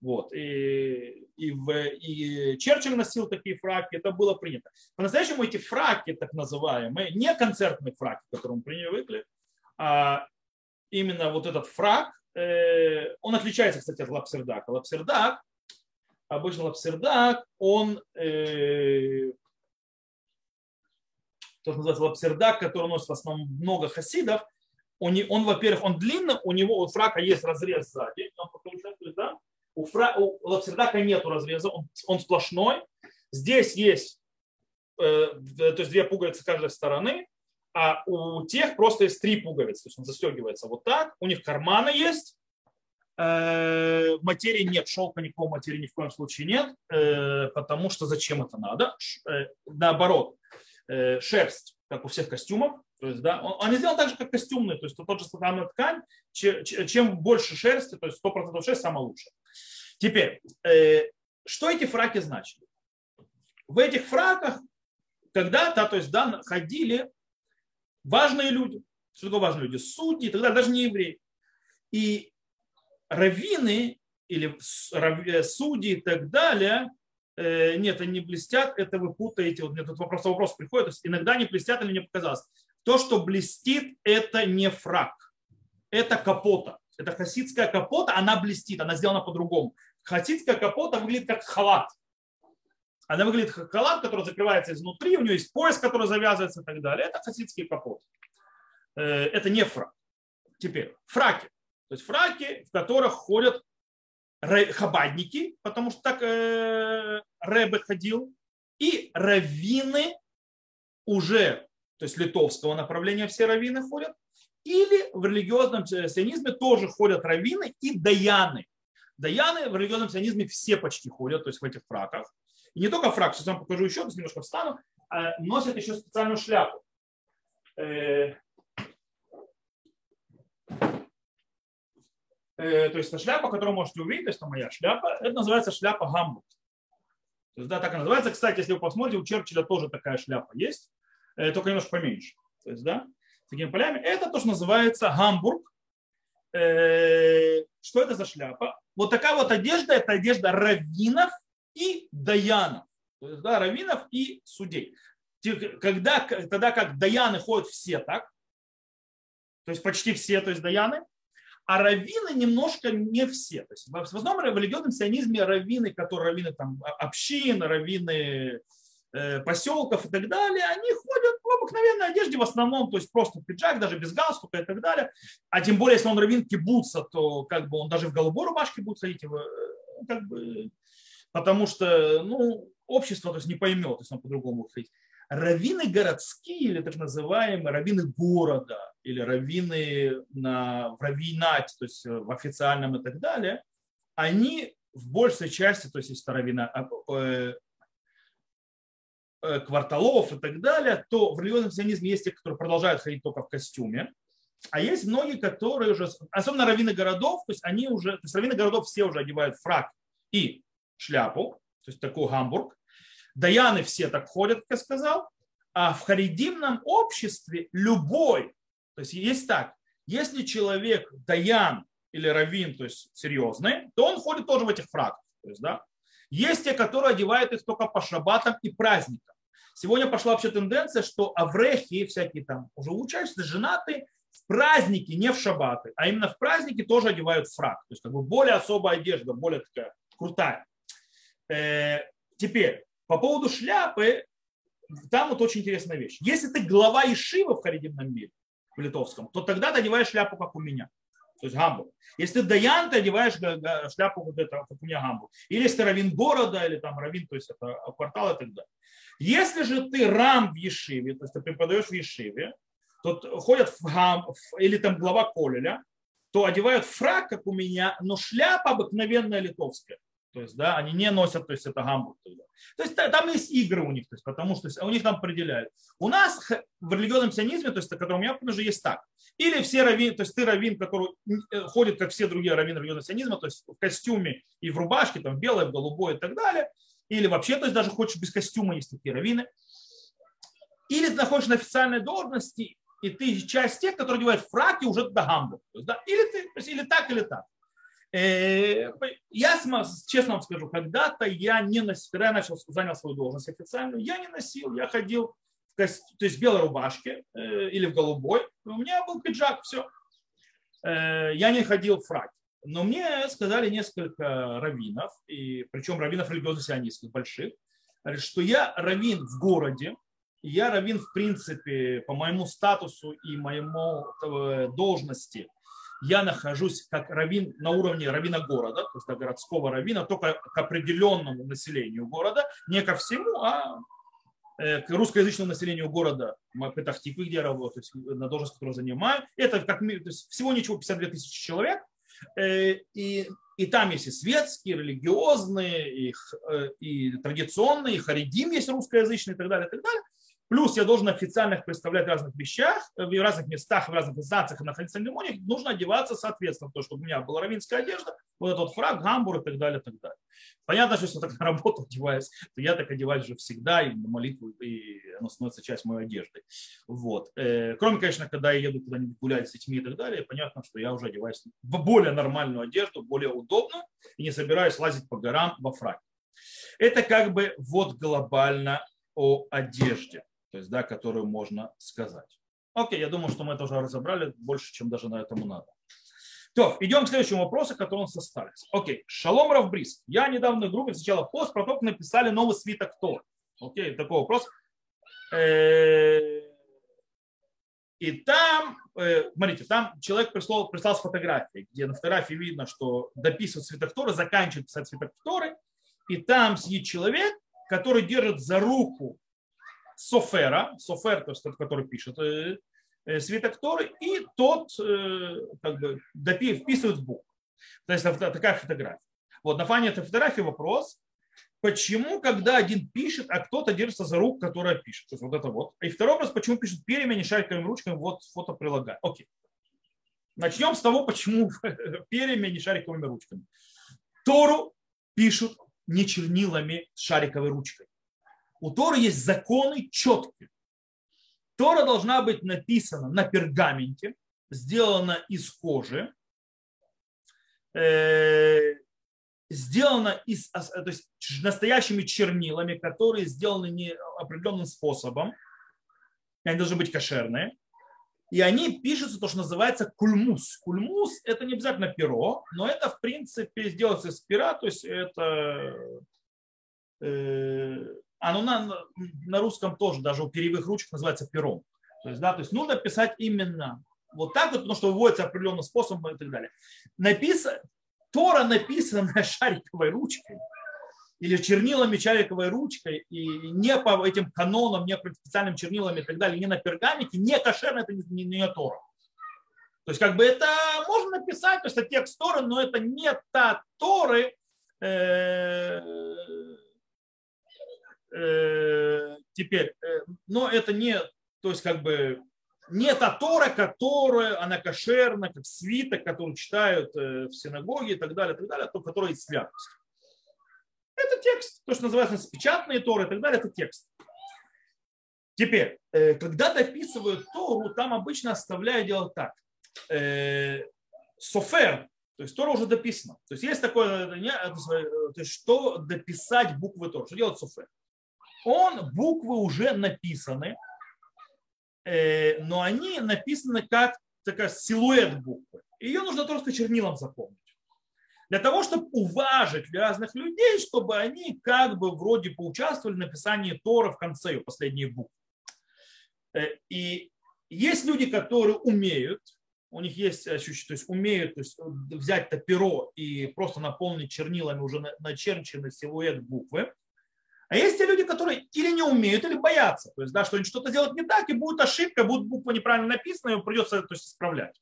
Вот. И, и, в, и Черчилль носил такие фраки, это было принято. По-настоящему эти фраки, так называемые, не концертные фраки, к которым привыкли, а именно вот этот фрак, Э, он отличается, кстати, от лапсердака. Лапсердак, обычно лапсердак, он э, то, что называется лапсердак, который носит в основном много хасидов, он, он во-первых, он длинный, у него у фрака есть разрез сзади, он участвует, да? у, фра, у лапсердака нет разреза, он, он сплошной. Здесь есть э, то есть две пуговицы с каждой стороны, а у тех просто есть три пуговицы, то есть он застегивается вот так, у них карманы есть, э, материи нет, шелка никакого материи ни в коем случае нет, э, потому что зачем это надо? Э, наоборот, шерсть, как у всех костюмов, то есть, да, он, они сделаны так же, как костюмные, то есть тот же самая ткань, чем больше шерсти, то есть 100% шерсть самое лучшее. Теперь, что эти фраки значат? В этих фраках когда-то, то есть, да, ходили важные люди. Что такое важные люди? Судьи и так далее, даже не евреи. И раввины или э, судьи и так далее, э, нет, они блестят, это вы путаете. Вот мне тут вопрос, вопрос приходит, то есть иногда они блестят или мне показалось. То, что блестит, это не фрак, это капота. Это хасидская капота, она блестит, она сделана по-другому. Хасидская капота выглядит как халат. Она выглядит как халат, который закрывается изнутри, у нее есть пояс, который завязывается и так далее. Это хасидский капот. Э, это не фрак. Теперь, фраки. То есть фраки, в которых ходят хабадники, потому что так э, Рэбе ходил, и раввины уже, то есть литовского направления все раввины ходят, или в религиозном сионизме тоже ходят раввины и даяны. Даяны в религиозном сионизме все почти ходят, то есть в этих фраках. И не только фрак, сейчас вам покажу еще, немножко встану, а носят еще специальную шляпу. Э, э, то есть это шляпа, которую можете увидеть, то есть это моя шляпа, это называется шляпа Гамбург. То есть, да, так и называется. Кстати, если вы посмотрите, у Черчилля тоже такая шляпа есть, э, только немножко поменьше. То есть, да, с такими полями. Это то, что называется Гамбург. Что это за шляпа? Вот такая вот одежда, это одежда раввинов и даянов, то есть да, раввинов и судей. Когда, тогда как даяны ходят все так, то есть почти все, то есть даяны, а раввины немножко не все. То есть в основном в религиозном сионизме раввины, которые раввины там, общин, раввины э, поселков и так далее, они ходят в обыкновенной одежде в основном, то есть просто пиджак, даже без галстука и так далее. А тем более, если он раввин кибуца, то как бы он даже в голубой рубашке будет ходить, э, как бы потому что ну, общество то есть, не поймет, если он по-другому ходить. Равины городские, или так называемые равины города, или равины на, в равинате, то есть в официальном и так далее, они в большей части, то есть если равина э, э, кварталов и так далее, то в религиозном сионизме есть те, которые продолжают ходить только в костюме, а есть многие, которые уже, особенно раввины городов, то есть они уже, то есть раввины городов все уже одевают фрак и шляпу, то есть такой гамбург. Даяны все так ходят, как я сказал. А в харидимном обществе любой, то есть есть так, если человек даян или раввин, то есть серьезный, то он ходит тоже в этих фраках. То есть, да? Есть те, которые одевают их только по шабатам и праздникам. Сегодня пошла вообще тенденция, что аврехи, всякие там уже учащиеся, женатые, в праздники, не в шабаты, а именно в праздники тоже одевают фрак. То есть как бы более особая одежда, более такая крутая. Э, теперь, по поводу шляпы, там вот очень интересная вещь. Если ты глава Ишива в харидимном мире, в литовском, то тогда ты одеваешь шляпу, как у меня. То есть гамбург. Если ты даян, ты одеваешь шляпу, вот это, как у меня гамбург. Или если ты равин города, или там равин, то есть это квартал и так далее. Если же ты рам в Ешиве, то есть ты преподаешь в Ешиве, то ходят в гам, или там глава колеля, то одевают фрак, как у меня, но шляпа обыкновенная литовская. То есть, да, они не носят, то есть это гамбург. То есть там есть игры у них, то есть, потому что у них там определяют. У нас в религиозном сионизме, то есть, который у меня уже есть так. Или все раввин, то есть ты раввин, который э, ходит, как все другие раввины религиозного сионизма, то есть в костюме и в рубашке, там белое, в голубое и так далее. Или вообще, то есть даже хочешь без костюма, есть такие раввины. Или ты находишься на официальной должности, и ты часть тех, которые одевают фраки уже до гамбург. Да? Или ты, или так, или так. Э, я честно вам скажу, когда-то я не носил, когда я начал, занял свою должность официальную, я не носил, я ходил в кост... то есть в белой рубашке э, или в голубой, у меня был пиджак, все. Э, я не ходил в фраке. Но мне сказали несколько раввинов, и, причем раввинов религиозно-сионистских больших, что я раввин в городе, я раввин в принципе по моему статусу и моему должности – я нахожусь как раввин на уровне равина города, то есть городского равина, только к определенному населению города, не ко всему, а э, к русскоязычному населению города Петахтиквы, где я работаю, на должность, которую занимаю. Это как, то есть всего ничего 52 тысячи человек. Э, и, и там есть и светские, и религиозные, и, э, и традиционные, и харидим есть русскоязычные и так далее, и так далее. Плюс я должен официально их представлять в разных вещах, в разных местах, в разных инстанциях находиться на церемониях. Нужно одеваться соответственно, то, чтобы у меня была равинская одежда, вот этот фраг, гамбур и так далее, и так далее. Понятно, что если я так на работу одеваюсь, то я так одеваюсь же всегда, и на молитву, и оно становится часть моей одежды. Вот. Э, кроме, конечно, когда я еду куда-нибудь гулять с детьми и так далее, понятно, что я уже одеваюсь в более нормальную одежду, более удобную, и не собираюсь лазить по горам во фраге. Это как бы вот глобально о одежде то есть, да, которую можно сказать. Окей, я думаю, что мы это уже разобрали больше, чем даже на этому надо. То, идем к следующему вопросу, который у нас остались. Окей, Шалом Равбрис. Я недавно в группе встречала пост про то, как написали новый свиток Тор. Окей, такой вопрос. Э, и там, э, смотрите, там человек прислал, прислал с фотографией, где на фотографии видно, что дописывает свиток Торы, заканчивает писать свиток Торы, и там сидит человек, который держит за руку Софера, Софер, который пишет э, э, свиток Торы, и тот э, как бы вписывает в букву. То есть такая фотография. Вот на фоне этой фотографии вопрос, почему, когда один пишет, а кто-то держится за руку, которая пишет. То есть вот это вот. И второй вопрос, почему пишет перьями, не шариковыми ручками, вот фото прилагаю. Окей. Начнем с того, почему перьями, не шариковыми ручками. Тору пишут не чернилами шариковой ручкой. У Торы есть законы четкие. Тора должна быть написана на пергаменте, сделана из кожи, э, сделана из, то есть настоящими чернилами, которые сделаны не определенным способом. Они должны быть кошерные. И они пишутся то, что называется кульмус. Кульмус – это не обязательно перо, но это, в принципе, сделается из пера, то есть это э, оно на, на русском тоже, даже у перьевых ручек называется пером. То есть, да, то есть нужно писать именно вот так вот, потому что выводится определенным способом и так далее. Написано, Тора написана шариковой ручкой или чернилами шариковой ручкой, и не по этим канонам, не по специальным чернилам и так далее, не на пергаменте, не кошерно, это не, не, не Тора. То есть как бы это можно написать, то есть это текст Торы, но это не та Торы, Э, теперь, э, но это не, то есть как бы не та Тора, которая, она кошерна, как свиток, который читают э, в синагоге и так далее, и так далее, то, которая есть святость. Это текст, то, что называется печатные Торы и так далее, это текст. Теперь, когда дописывают Тору, там обычно оставляют делать так. Софер, то есть Тора уже дописана. То есть есть такое, то есть что дописать буквы Торы. Что делать софер? Он, буквы уже написаны, э, но они написаны как такая силуэт буквы. Ее нужно только чернилом запомнить. Для того, чтобы уважить разных людей, чтобы они как бы вроде поучаствовали в написании Тора в конце ее последней буквы. Э, и есть люди, которые умеют, у них есть ощущение, то есть умеют то есть, взять то перо и просто наполнить чернилами уже начерченный силуэт буквы. А есть те люди, которые или не умеют, или боятся. То есть, да, что они что-то делают не так, и будет ошибка, будет буква неправильно написана, и придется то есть, исправлять.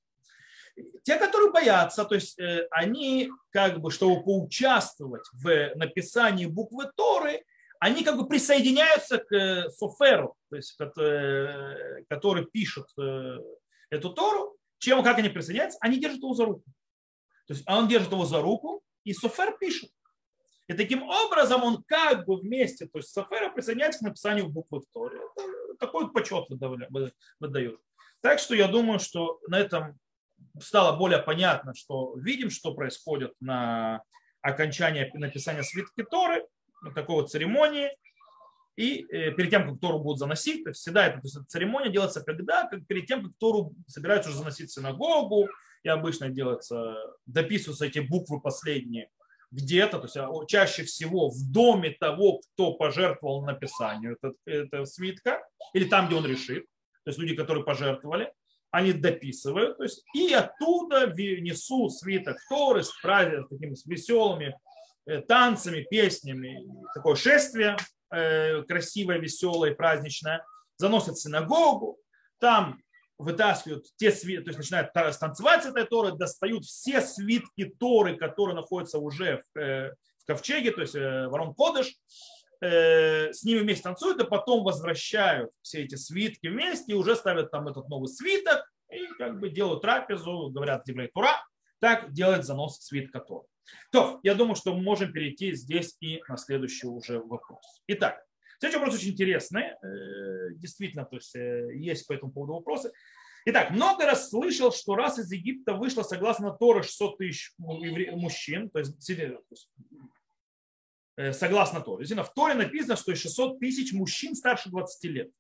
Те, которые боятся, то есть э, они, как бы, чтобы поучаствовать в написании буквы Торы, они как бы присоединяются к э, Соферу, то есть, э, который пишет эту Тору. Чем, как они присоединяются? Они держат его за руку. То есть он держит его за руку, и Софер пишет. И таким образом он как бы вместе, то есть Софера присоединяется к написанию буквы в Торе. Такой почет выдает. Так что я думаю, что на этом стало более понятно, что видим, что происходит на окончании написания свитки Торы, на такой вот церемонии. И э, перед тем, как Тору будут заносить, то есть всегда эта, то есть, церемония делается когда? Как перед тем, как Тору собираются уже заносить в синагогу, и обычно делается, дописываются эти буквы последние где-то, то есть а, чаще всего в доме того, кто пожертвовал написанию этого, свитка, или там, где он решит, то есть люди, которые пожертвовали, они дописывают, то есть, и оттуда несут свиток Торы с праздниками, такими веселыми э, танцами, песнями, такое шествие э, красивое, веселое, праздничное, заносят в синагогу, там вытаскивают те свитки, то есть начинают станцевать с этой Торы, достают все свитки Торы, которые находятся уже в, э, в ковчеге, то есть ворон Кодыш, Э, с ними вместе танцуют, а потом возвращают все эти свитки вместе и уже ставят там этот новый свиток и как бы делают трапезу, говорят Дивлей Тура, так делает занос свитка Тора. То, я думаю, что мы можем перейти здесь и на следующий уже вопрос. Итак, следующий вопрос очень интересный. Э, действительно, то есть э, есть по этому поводу вопросы. Итак, много раз слышал, что раз из Египта вышло согласно Торы 600 тысяч мужчин, то есть Э, согласно Торе. В Торе написано, что 600 тысяч мужчин старше 20 лет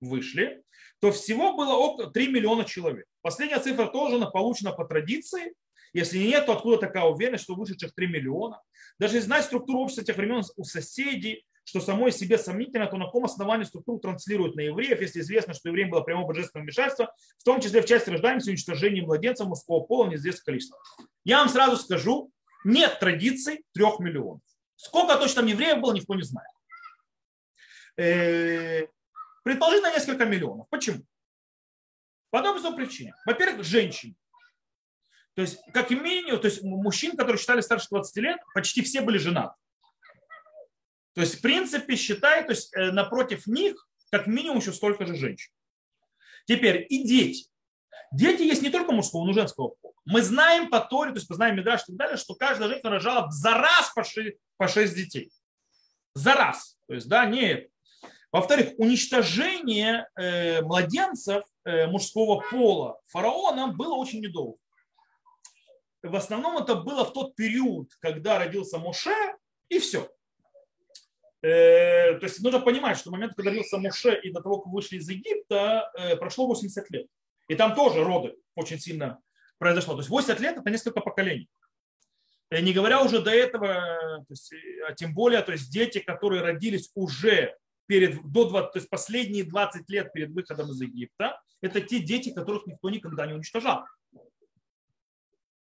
вышли, то всего было около 3 миллиона человек. Последняя цифра тоже получена по традиции. Если нет, то откуда такая уверенность, что вышедших 3 миллиона? Даже знать структуру общества тех времен у соседей, что самой себе сомнительно, то на каком основании структуру транслируют на евреев, если известно, что евреям было прямое божественное вмешательство, в том числе в части рождаемости и уничтожения младенцев мужского пола в количество. Я вам сразу скажу, нет традиций трех миллионов. Сколько точно там евреев было, никто не знает. Э, предположительно, несколько миллионов. Почему? По одной простой причине. Во-первых, женщин. То есть, как минимум, то есть мужчин, которые считали старше 20 лет, почти все были женаты. То есть, в принципе, считай, то есть э, напротив них, как минимум, еще столько же женщин. Теперь и дети. Дети есть не только мужского, но и женского пола. Мы знаем по Торе, то есть мы знаем Медраш и так далее, что каждая женщина рожала за раз по 6, по 6 детей. За раз. То есть, да, не Во-вторых, уничтожение э, младенцев э, мужского пола фараоном было очень недолго. В основном это было в тот период, когда родился Моше, и все. Э, то есть нужно понимать, что момент, когда родился Моше и до того, как вышли из Египта, э, прошло 80 лет. И там тоже роды очень сильно произошло. То есть 80 лет это несколько поколений. И не говоря уже до этого, то есть, а тем более, то есть дети, которые родились уже перед, до 20, то есть последние 20 лет перед выходом из Египта, это те дети, которых никто никогда не уничтожал.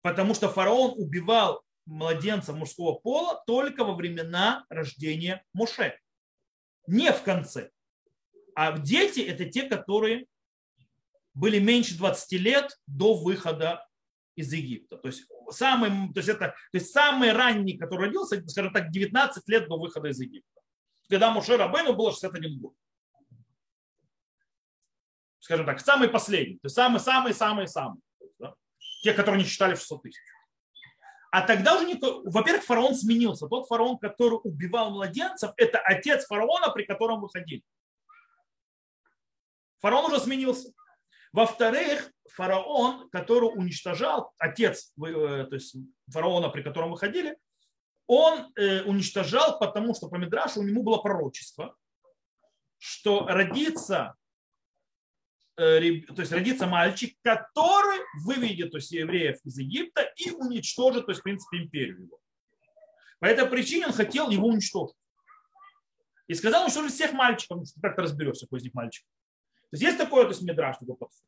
Потому что фараон убивал младенца мужского пола только во времена рождения Моше. Не в конце. А дети это те, которые были меньше 20 лет до выхода из Египта. То есть, самый, то есть, это, то есть самый ранний, который родился, скажем так, 19 лет до выхода из Египта. Когда Муше Рабейну было 61 год. Скажем так, самый последний. То есть самый-самый-самый-самый. Да? Те, которые не считали 600 тысяч. А тогда уже, во-первых, фараон сменился. Тот фараон, который убивал младенцев, это отец фараона, при котором выходили. Фараон уже сменился. Во-вторых, фараон, который уничтожал, отец э, то есть фараона, при котором мы ходили, он э, уничтожал, потому что по Мидрашу у него было пророчество, что родится, то есть родится мальчик, который выведет то есть, евреев из Египта и уничтожит, то есть, в принципе, империю его. По этой причине он хотел его уничтожить. И сказал уничтожить всех мальчиков, что как-то разберешься, какой из них мальчик. есть есть такое, то есть медраж, такой подход.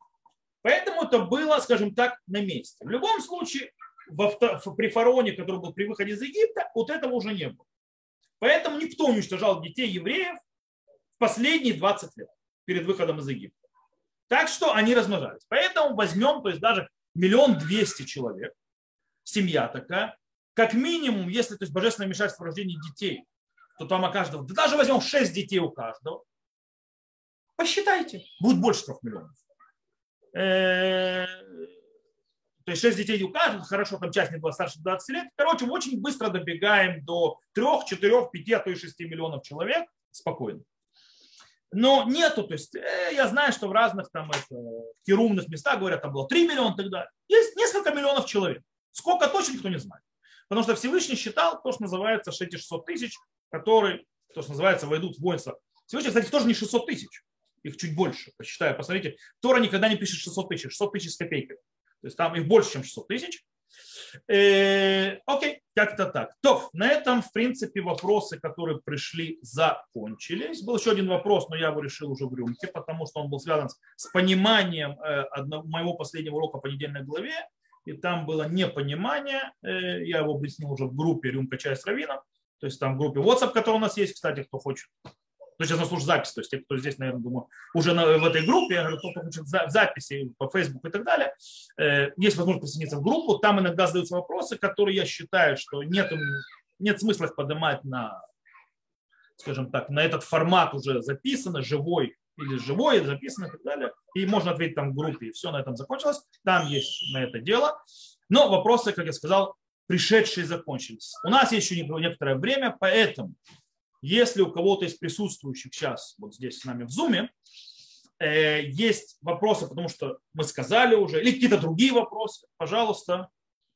Поэтому это было, скажем так, на месте. В любом случае, во, при фараоне, который был при выходе из Египта, вот этого уже не было. Поэтому никто уничтожал детей евреев в последние 20 лет перед выходом из Египта. Так что они размножались. Поэтому возьмем, то есть даже миллион двести человек, семья такая, как минимум, если то есть божественное вмешательство в рождении детей, то там у каждого, да даже возьмем 6 детей у каждого, посчитайте, будет больше 3 миллионов. Э, то есть 6 детей у каждого, хорошо, там часть не была старше 20 лет. Короче, очень быстро добегаем до 3, 4, 5, а то и 6 миллионов человек спокойно. Но нету, то есть э, я знаю, что в разных там это, херумных местах говорят, там было 3 миллиона тогда. Есть несколько миллионов человек. Сколько точно никто не знает. Потому что Всевышний считал то, что называется 600 тысяч, которые, то, что называется, войдут в воинство. Всевышний, кстати, тоже не 600 тысяч. Их чуть больше, посчитаю. Посмотрите, Тора никогда не пишет 600 тысяч. 600 тысяч с копейкой. То есть там их больше, чем 600 тысяч. Э, окей, как-то так. То, на этом, в принципе, вопросы, которые пришли, закончились. Был еще один вопрос, но я его решил уже в рюмке, потому что он был связан с пониманием э, одного, моего последнего урока по недельной главе. И там было непонимание. Э, я его объяснил уже в группе «Рюмка чая с равином». То есть там в группе WhatsApp, которая у нас есть, кстати, кто хочет кто сейчас нас слушает запись, то есть те, кто здесь, наверное, думаю, уже на, в этой группе, я говорю, кто хочет записи по Facebook и так далее, э, есть возможность присоединиться в группу, там иногда задаются вопросы, которые я считаю, что нет, нет смысла их поднимать на, скажем так, на этот формат уже записано, живой или живой, записано и так далее, и можно ответить там в группе, и все на этом закончилось, там есть на это дело. Но вопросы, как я сказал, пришедшие закончились. У нас еще некоторое время, поэтому если у кого-то из присутствующих сейчас, вот здесь с нами в Зуме, э, есть вопросы, потому что мы сказали уже, или какие-то другие вопросы, пожалуйста,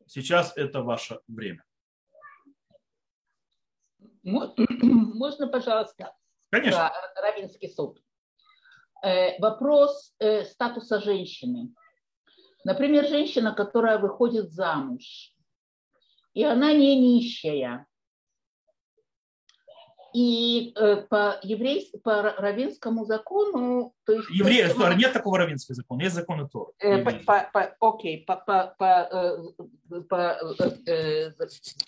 сейчас это ваше время. Можно, пожалуйста, Конечно. про Равинский суд. Э, вопрос э, статуса женщины. Например, женщина, которая выходит замуж, и она не нищая, и э, по еврейскому, по равинскому закону, то есть... Евреи, то, нет такого равинского закона, есть законы Торы. Э, по, по, по, окей, по, по, по, э, по э,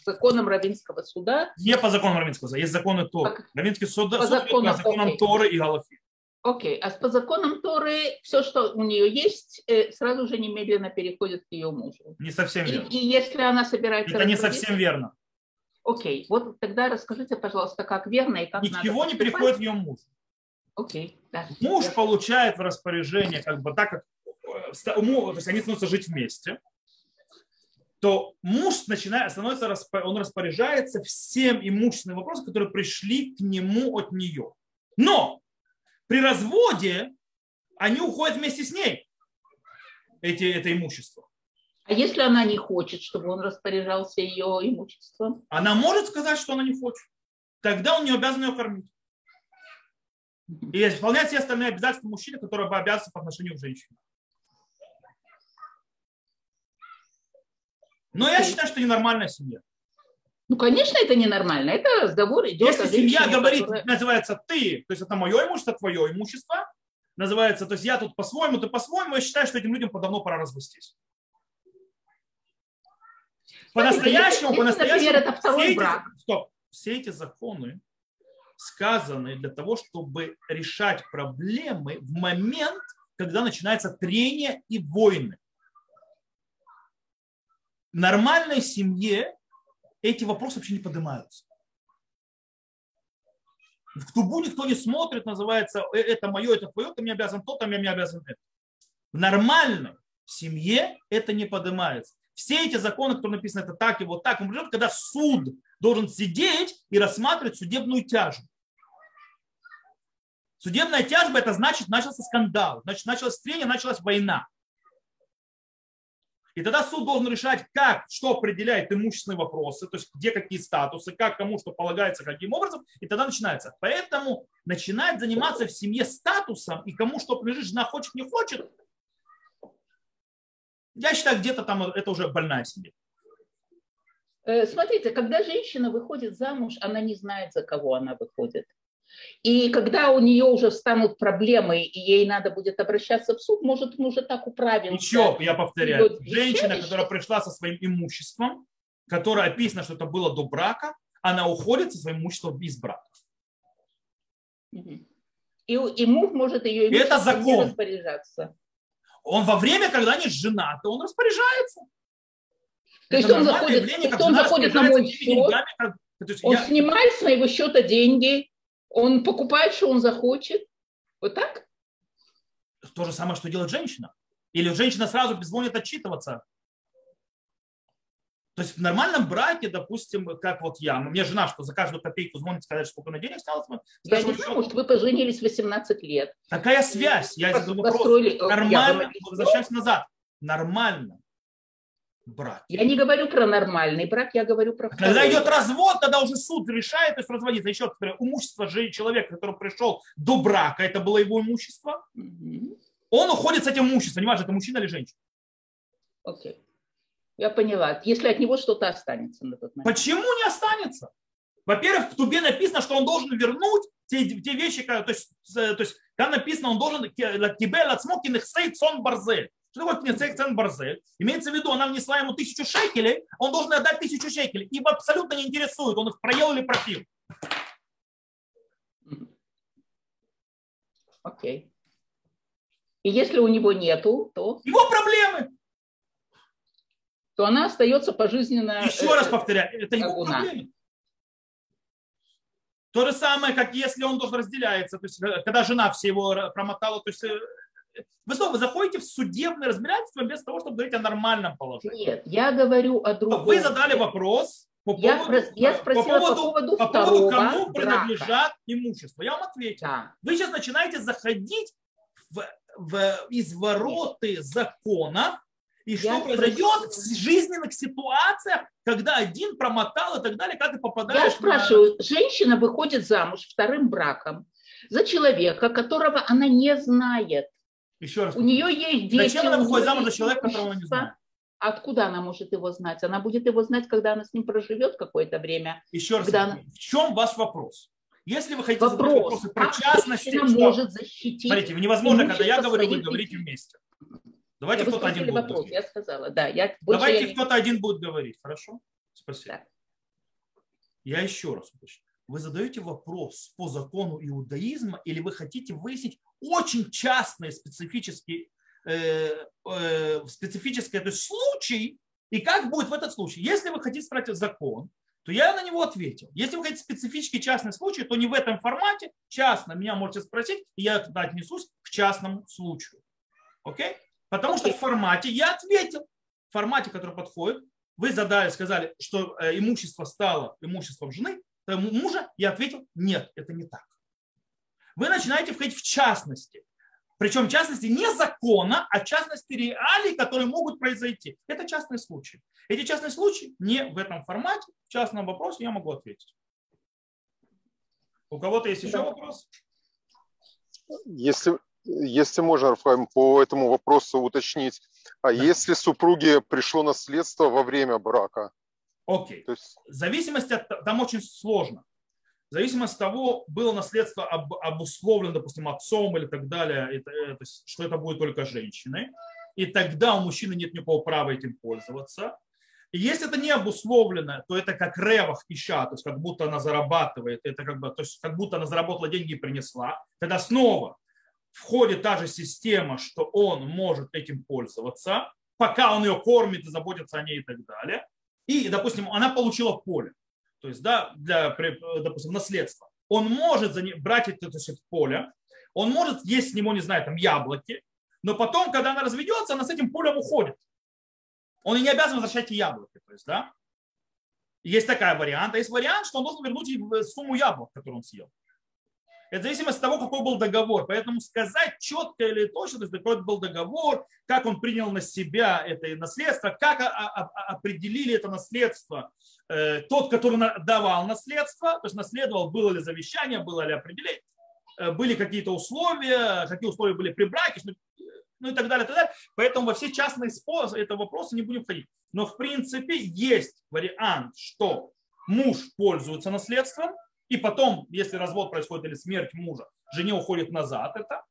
законам равинского суда... Не по законам равинского суда, есть законы Торы. По, Равинский суд, по суд законам, по законам окей. Торы и Галахи. Окей, а по законам Торы все, что у нее есть, э, сразу же немедленно переходит к ее мужу. Не совсем верно. И, и если она собирается... Это не совсем верно. Окей, вот тогда расскажите, пожалуйста, как верно и как Ничего надо не переходит в ее муж. Окей, да. Муж получает в распоряжение, как бы так как э, то есть они становятся жить вместе, то муж начинает, становится, он распоряжается всем имущественным вопросам, которые пришли к нему от нее. Но при разводе они уходят вместе с ней, эти, это имущество. А если она не хочет, чтобы он распоряжался ее имуществом? Она может сказать, что она не хочет. Тогда он не обязан ее кормить. И исполнять все остальные обязательства мужчины, которые бы обязаны по отношению к женщине. Но я считаю, что ненормальная семья. Ну, конечно, это ненормально. Это разговор идет Если семья говорит, которая... называется ты, то есть это мое имущество, твое имущество, называется, то есть я тут по-своему, ты по-своему, я считаю, что этим людям давно пора развестись. По-настоящему, по-настоящему. Все. Эти, стоп, все эти законы сказаны для того, чтобы решать проблемы в момент, когда начинается трение и войны. В нормальной семье эти вопросы вообще не поднимаются. В тубу никто не смотрит, называется, «Э, это мое, это твое, ты мне обязан то, ты мне обязан это. В нормальной семье это не поднимается. Все эти законы, которые написаны, это так и вот так, он придет, когда суд должен сидеть и рассматривать судебную тяжбу. Судебная тяжба, это значит, начался скандал, значит, началась трение, началась война. И тогда суд должен решать, как, что определяет имущественные вопросы, то есть где какие статусы, как кому что полагается, каким образом, и тогда начинается. Поэтому начинать заниматься в семье статусом и кому что принадлежит, жена хочет, не хочет, я считаю, где-то там это уже больная семья. Э, смотрите, когда женщина выходит замуж, она не знает, за кого она выходит. И когда у нее уже станут проблемы, и ей надо будет обращаться в суд, может, он уже так управился. Еще, я повторяю, женщина, которая пришла со своим имуществом, которая описано, что это было до брака, она уходит со своим имуществом из брака. И, и муж может ее это закон. распоряжаться. Он во время, когда они женаты, он распоряжается. То есть он заходит, явление, он заходит на мой счет, как, он я... снимает с моего счета деньги, он покупает, что он захочет. Вот так? То же самое, что делает женщина. Или женщина сразу звонит отчитываться. То есть в нормальном браке, допустим, как вот я, мне жена, что за каждую копейку звонит сказать, сколько на денег осталось. Я не знаю, может, вы поженились 18 лет. Какая связь? Я задаю вопрос. Нормально, возвращаемся назад. Нормально брак. Я не говорю про нормальный брак, я говорю про Когда второй. идет развод, тогда уже суд решает, то есть разводиться. Еще раз говорю, имущество же человека, который пришел до брака, это было его имущество. Угу. Он уходит с этим имуществом, неважно, это мужчина или женщина. Окей. Я поняла. Если от него что-то останется на тот момент. Почему не останется? Во-первых, в Тубе написано, что он должен вернуть те, те вещи, то есть, то есть там написано, он должен тебе лацмокиных сейт сон барзель. Что такое кнецек цен барзель? Имеется в виду, она внесла ему тысячу шекелей, он должен отдать тысячу шекелей. Ибо абсолютно не интересует, он их проел или пропил. Окей. И если у него нету, то... Его проблемы то она остается пожизненно... Еще раз повторяю, это его проблема. То же самое, как если он должен разделяется, то есть э, когда жена все его промотала, то есть э, вы снова заходите в судебное разбирательство без того, чтобы говорить о нормальном положении. Нет, я говорю о другом. Вы задали вопрос по я поводу, я спросила по поводу, по поводу, по поводу кому брака. принадлежат имущество. Я вам ответил. Да. Вы сейчас начинаете заходить в, в извороты закона, и что произойдет в жизненных ситуациях, когда один промотал и так далее, как ты попадаешь Я спрашиваю, на... женщина выходит замуж вторым браком за человека, которого она не знает. Еще раз. У нее есть дети. Зачем она выходит замуж за человека, которого она не знает? Откуда она может его знать? Она будет его знать, когда она с ним проживет какое-то время. Еще раз, она... в чем ваш вопрос? Если вы хотите вопрос, задать вопросы про частности, что... может защитить Смотрите, невозможно, когда я говорю, вы говорите вместе. Давайте кто-то один будет вопрос, говорить. Я сказала, да. Я, Давайте кто-то не... один будет говорить, хорошо? Спасибо. Да. Я еще раз уточню. Вы задаете вопрос по закону иудаизма или вы хотите выяснить очень частные специфические, э, э, специфический то есть случай, и как будет в этот случай? Если вы хотите спросить закон, то я на него ответил. Если вы хотите специфический частный случай, то не в этом формате, частно меня можете спросить, и я отнесусь к частному случаю. Окей? Потому что в формате я ответил, в формате, который подходит, вы задали, сказали, что э, имущество стало имуществом жены, мужа, я ответил, нет, это не так. Вы начинаете входить в частности. Причем в частности не закона, а в частности реалий, которые могут произойти. Это частный случай. Эти частные случаи не в этом формате. В частном вопросе я могу ответить. У кого-то есть еще вопрос? Если, если можно, по этому вопросу уточнить, а да. если супруге пришло наследство во время брака? Окей. То есть... В зависимости от... Там очень сложно. В зависимости от того, было наследство об, обусловлено, допустим, отцом или так далее, это, это, что это будет только женщиной, и тогда у мужчины нет никакого права этим пользоваться. И если это не обусловлено, то это как ревах ища, то есть как будто она зарабатывает, это как бы, то есть как будто она заработала деньги и принесла. Тогда снова входит та же система, что он может этим пользоваться, пока он ее кормит и заботится о ней и так далее. И, допустим, она получила поле, то есть, да, для, допустим, наследства. Он может брать это, то есть, поле, он может есть с него, не знаю, там яблоки, но потом, когда она разведется, она с этим полем уходит. Он и не обязан возвращать яблоки. То есть, да? Есть такая вариант. А есть вариант, что он должен вернуть сумму яблок, которую он съел. Это зависит от того, какой был договор. Поэтому сказать четко или точно, то есть какой был договор, как он принял на себя это наследство, как определили это наследство э, тот, который давал наследство, то есть наследовал, было ли завещание, было ли определение, э, были какие-то условия, какие условия были при браке, ну и так далее, так далее. Поэтому во все частные способы этого вопроса не будем ходить. Но в принципе есть вариант, что муж пользуется наследством, и потом, если развод происходит или смерть мужа, жене уходит назад это,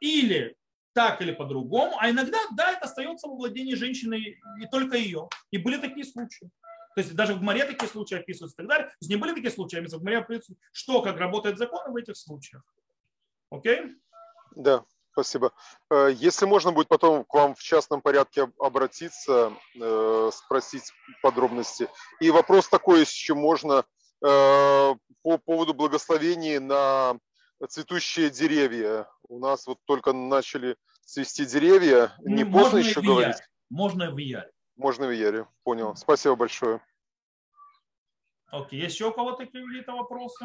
или так или по-другому, а иногда, да, это остается во владении женщины не только ее. И были такие случаи. То есть даже в море такие случаи описываются и так далее. То есть не были такие случаи, а в море описываются, что, как работает закон в этих случаях. Окей? Да, спасибо. Э, если можно будет потом к вам в частном порядке обратиться, э, спросить подробности. И вопрос такой, еще можно, по поводу благословений на цветущие деревья. У нас вот только начали цвести деревья. Не ну, поздно еще говорить? Можно в Яре. Можно в Яре. Понял. Спасибо большое. Окей. Есть еще у кого-то какие-то вопросы?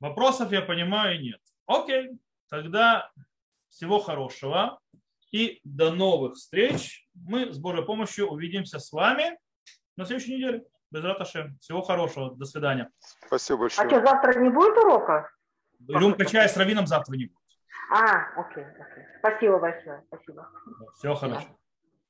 Вопросов, я понимаю, нет. Окей. Тогда всего хорошего и до новых встреч. Мы с Божьей помощью увидимся с вами на следующей неделе. Без раташем. Всего хорошего. До свидания. Спасибо большое. А что, завтра не будет урока? Рюмка чая с раввином завтра не будет. А, окей, окей. Спасибо большое. Спасибо. Всего хорошего.